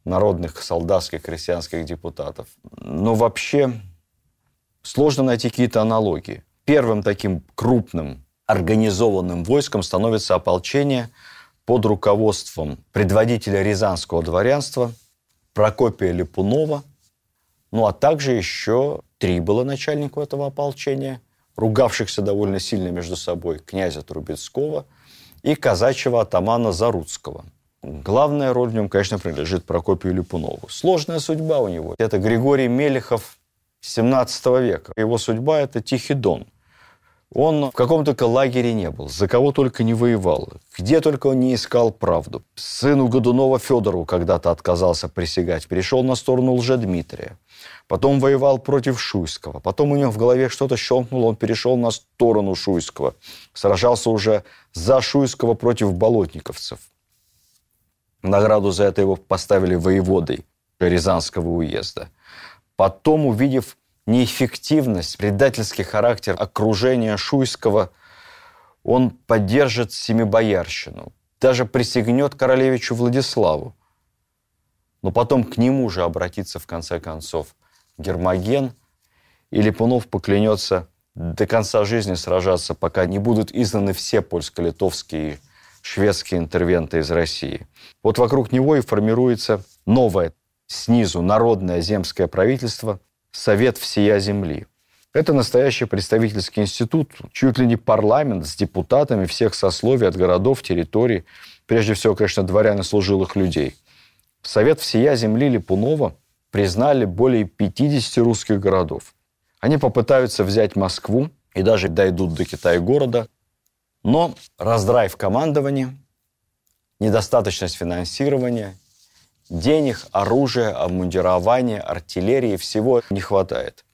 народных, солдатских, крестьянских депутатов. Но вообще сложно найти какие-то аналогии. Первым таким крупным организованным войском становится ополчение под руководством предводителя рязанского дворянства Прокопия Липунова, ну а также еще три было начальников этого ополчения, ругавшихся довольно сильно между собой, князя Трубецкого и казачьего атамана Заруцкого. Главная роль в нем, конечно, принадлежит Прокопию Липунову. Сложная судьба у него. Это Григорий Мелехов 17 века. Его судьба – это Тихий Дон. Он в каком только лагере не был, за кого только не воевал, где только он не искал правду. Сыну Годунова Федору когда-то отказался присягать, перешел на сторону Лжедмитрия. Потом воевал против Шуйского. Потом у него в голове что-то щелкнуло, он перешел на сторону Шуйского. Сражался уже за Шуйского против болотниковцев. Награду за это его поставили воеводой Рязанского уезда. Потом, увидев неэффективность, предательский характер окружения Шуйского, он поддержит Семибоярщину, даже присягнет королевичу Владиславу. Но потом к нему же обратится в конце концов Гермоген, и Липунов поклянется до конца жизни сражаться, пока не будут изгнаны все польско-литовские шведские интервенты из России. Вот вокруг него и формируется новое снизу народное земское правительство – Совет всея земли. Это настоящий представительский институт, чуть ли не парламент с депутатами всех сословий от городов, территорий, прежде всего, конечно, дворян и служилых людей. Совет всея земли Липунова признали более 50 русских городов. Они попытаются взять Москву и даже дойдут до Китая-города, но раздрай в командовании, недостаточность финансирования, денег, оружия, обмундирования, артиллерии, всего не хватает.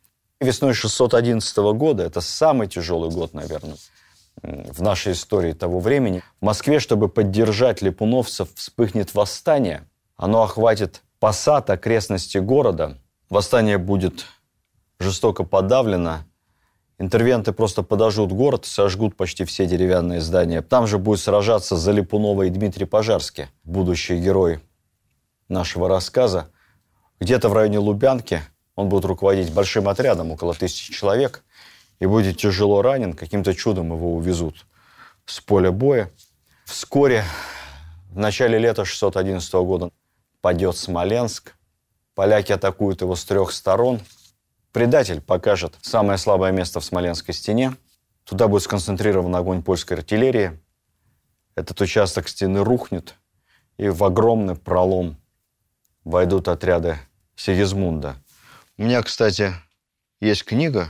Весной 611 года, это самый тяжелый год, наверное, в нашей истории того времени, в Москве, чтобы поддержать липуновцев, вспыхнет восстание. Оно охватит посад окрестности города. Восстание будет жестоко подавлено. Интервенты просто подожгут город, сожгут почти все деревянные здания. Там же будет сражаться за Липунова и Дмитрий Пожарский, будущий герой нашего рассказа. Где-то в районе Лубянки он будет руководить большим отрядом, около тысячи человек, и будет тяжело ранен. Каким-то чудом его увезут с поля боя. Вскоре, в начале лета 611 года, падет Смоленск. Поляки атакуют его с трех сторон. Предатель покажет самое слабое место в Смоленской стене. Туда будет сконцентрирован огонь польской артиллерии. Этот участок стены рухнет, и в огромный пролом войдут отряды Сигизмунда. У меня, кстати, есть книга,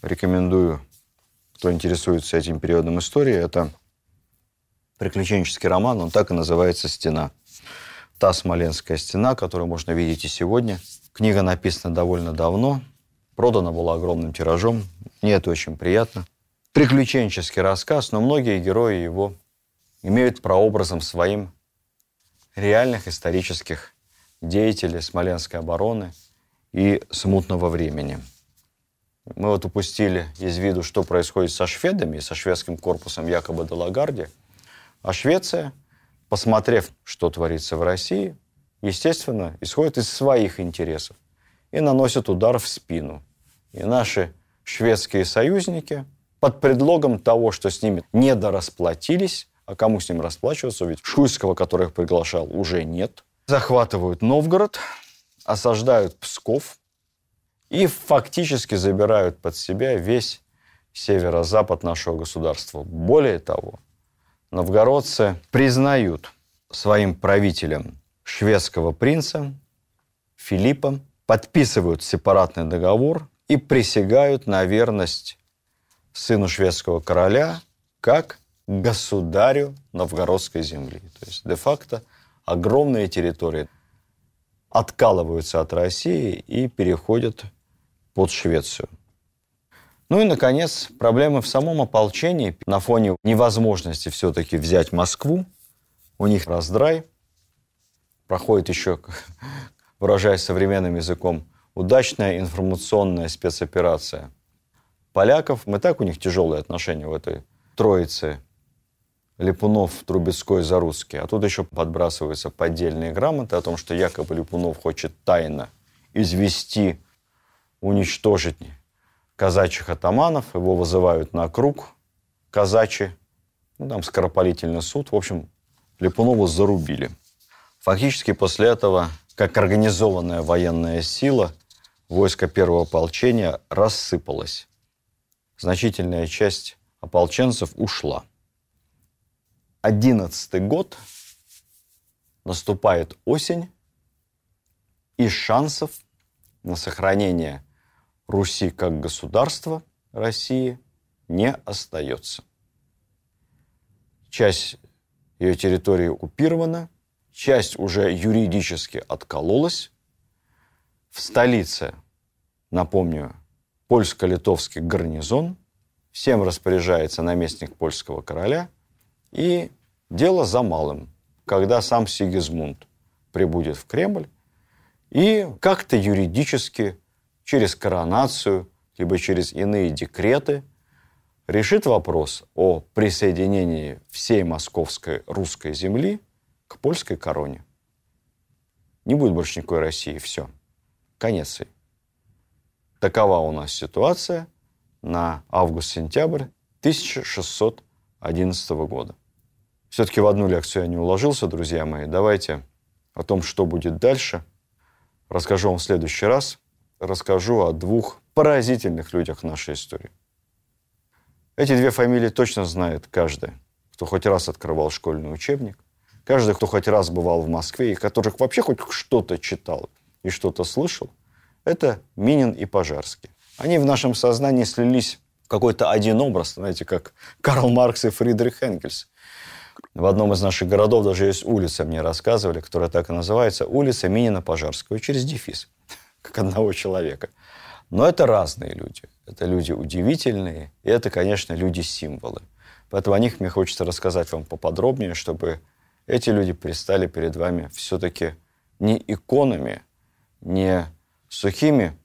рекомендую, кто интересуется этим периодом истории. Это приключенческий роман, он так и называется «Стена». Та Смоленская стена, которую можно видеть и сегодня. Книга написана довольно давно, продана была огромным тиражом. Мне это очень приятно. Приключенческий рассказ, но многие герои его имеют прообразом своим реальных исторических деятелей Смоленской обороны и смутного времени. Мы вот упустили из виду, что происходит со шведами, со шведским корпусом якобы до Лагарди. А Швеция, посмотрев, что творится в России, естественно, исходит из своих интересов и наносит удар в спину. И наши шведские союзники под предлогом того, что с ними недорасплатились, а кому с ним расплачиваться, ведь Шуйского, который их приглашал, уже нет, захватывают Новгород, осаждают Псков и фактически забирают под себя весь северо-запад нашего государства. Более того, новгородцы признают своим правителем шведского принца Филиппа подписывают сепаратный договор и присягают на верность сыну шведского короля как государю новгородской земли. То есть де-факто огромные территории откалываются от России и переходят под Швецию. Ну и, наконец, проблемы в самом ополчении на фоне невозможности все-таки взять Москву. У них раздрай. Проходит еще выражаясь современным языком, удачная информационная спецоперация. Поляков, мы так у них тяжелые отношения в этой троице. Липунов, Трубецкой, Заруцкий. А тут еще подбрасываются поддельные грамоты о том, что якобы Липунов хочет тайно извести, уничтожить казачьих атаманов. Его вызывают на круг казачи. Ну, там скоропалительный суд. В общем, Липунова зарубили. Фактически после этого как организованная военная сила, войско первого ополчения рассыпалось. Значительная часть ополченцев ушла. Одиннадцатый год, наступает осень, и шансов на сохранение Руси как государства России не остается. Часть ее территории оккупирована, часть уже юридически откололась. В столице, напомню, польско-литовский гарнизон, всем распоряжается наместник польского короля, и дело за малым, когда сам Сигизмунд прибудет в Кремль и как-то юридически через коронацию, либо через иные декреты решит вопрос о присоединении всей московской русской земли – к польской короне. Не будет больше никакой России, все. Конец ей. Такова у нас ситуация на август-сентябрь 1611 года. Все-таки в одну лекцию я не уложился, друзья мои. Давайте о том, что будет дальше, расскажу вам в следующий раз. Расскажу о двух поразительных людях нашей истории. Эти две фамилии точно знает каждый, кто хоть раз открывал школьный учебник Каждый, кто хоть раз бывал в Москве, и которых вообще хоть что-то читал и что-то слышал, это Минин и Пожарский. Они в нашем сознании слились в какой-то один образ, знаете, как Карл Маркс и Фридрих Энгельс. В одном из наших городов даже есть улица, мне рассказывали, которая так и называется, улица Минина Пожарского, через дефис, как одного человека. Но это разные люди. Это люди удивительные, и это, конечно, люди-символы. Поэтому о них мне хочется рассказать вам поподробнее, чтобы эти люди предстали перед вами все-таки не иконами, не сухими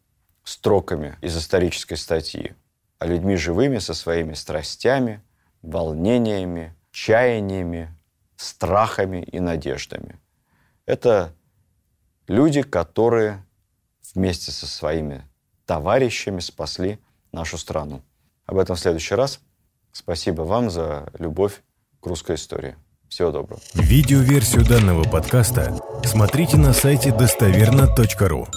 строками из исторической статьи, а людьми живыми со своими страстями, волнениями, чаяниями, страхами и надеждами. Это люди, которые вместе со своими товарищами спасли нашу страну. Об этом в следующий раз. Спасибо вам за любовь к русской истории. Всего доброго. Видеоверсию данного подкаста смотрите на сайте достоверно.ру.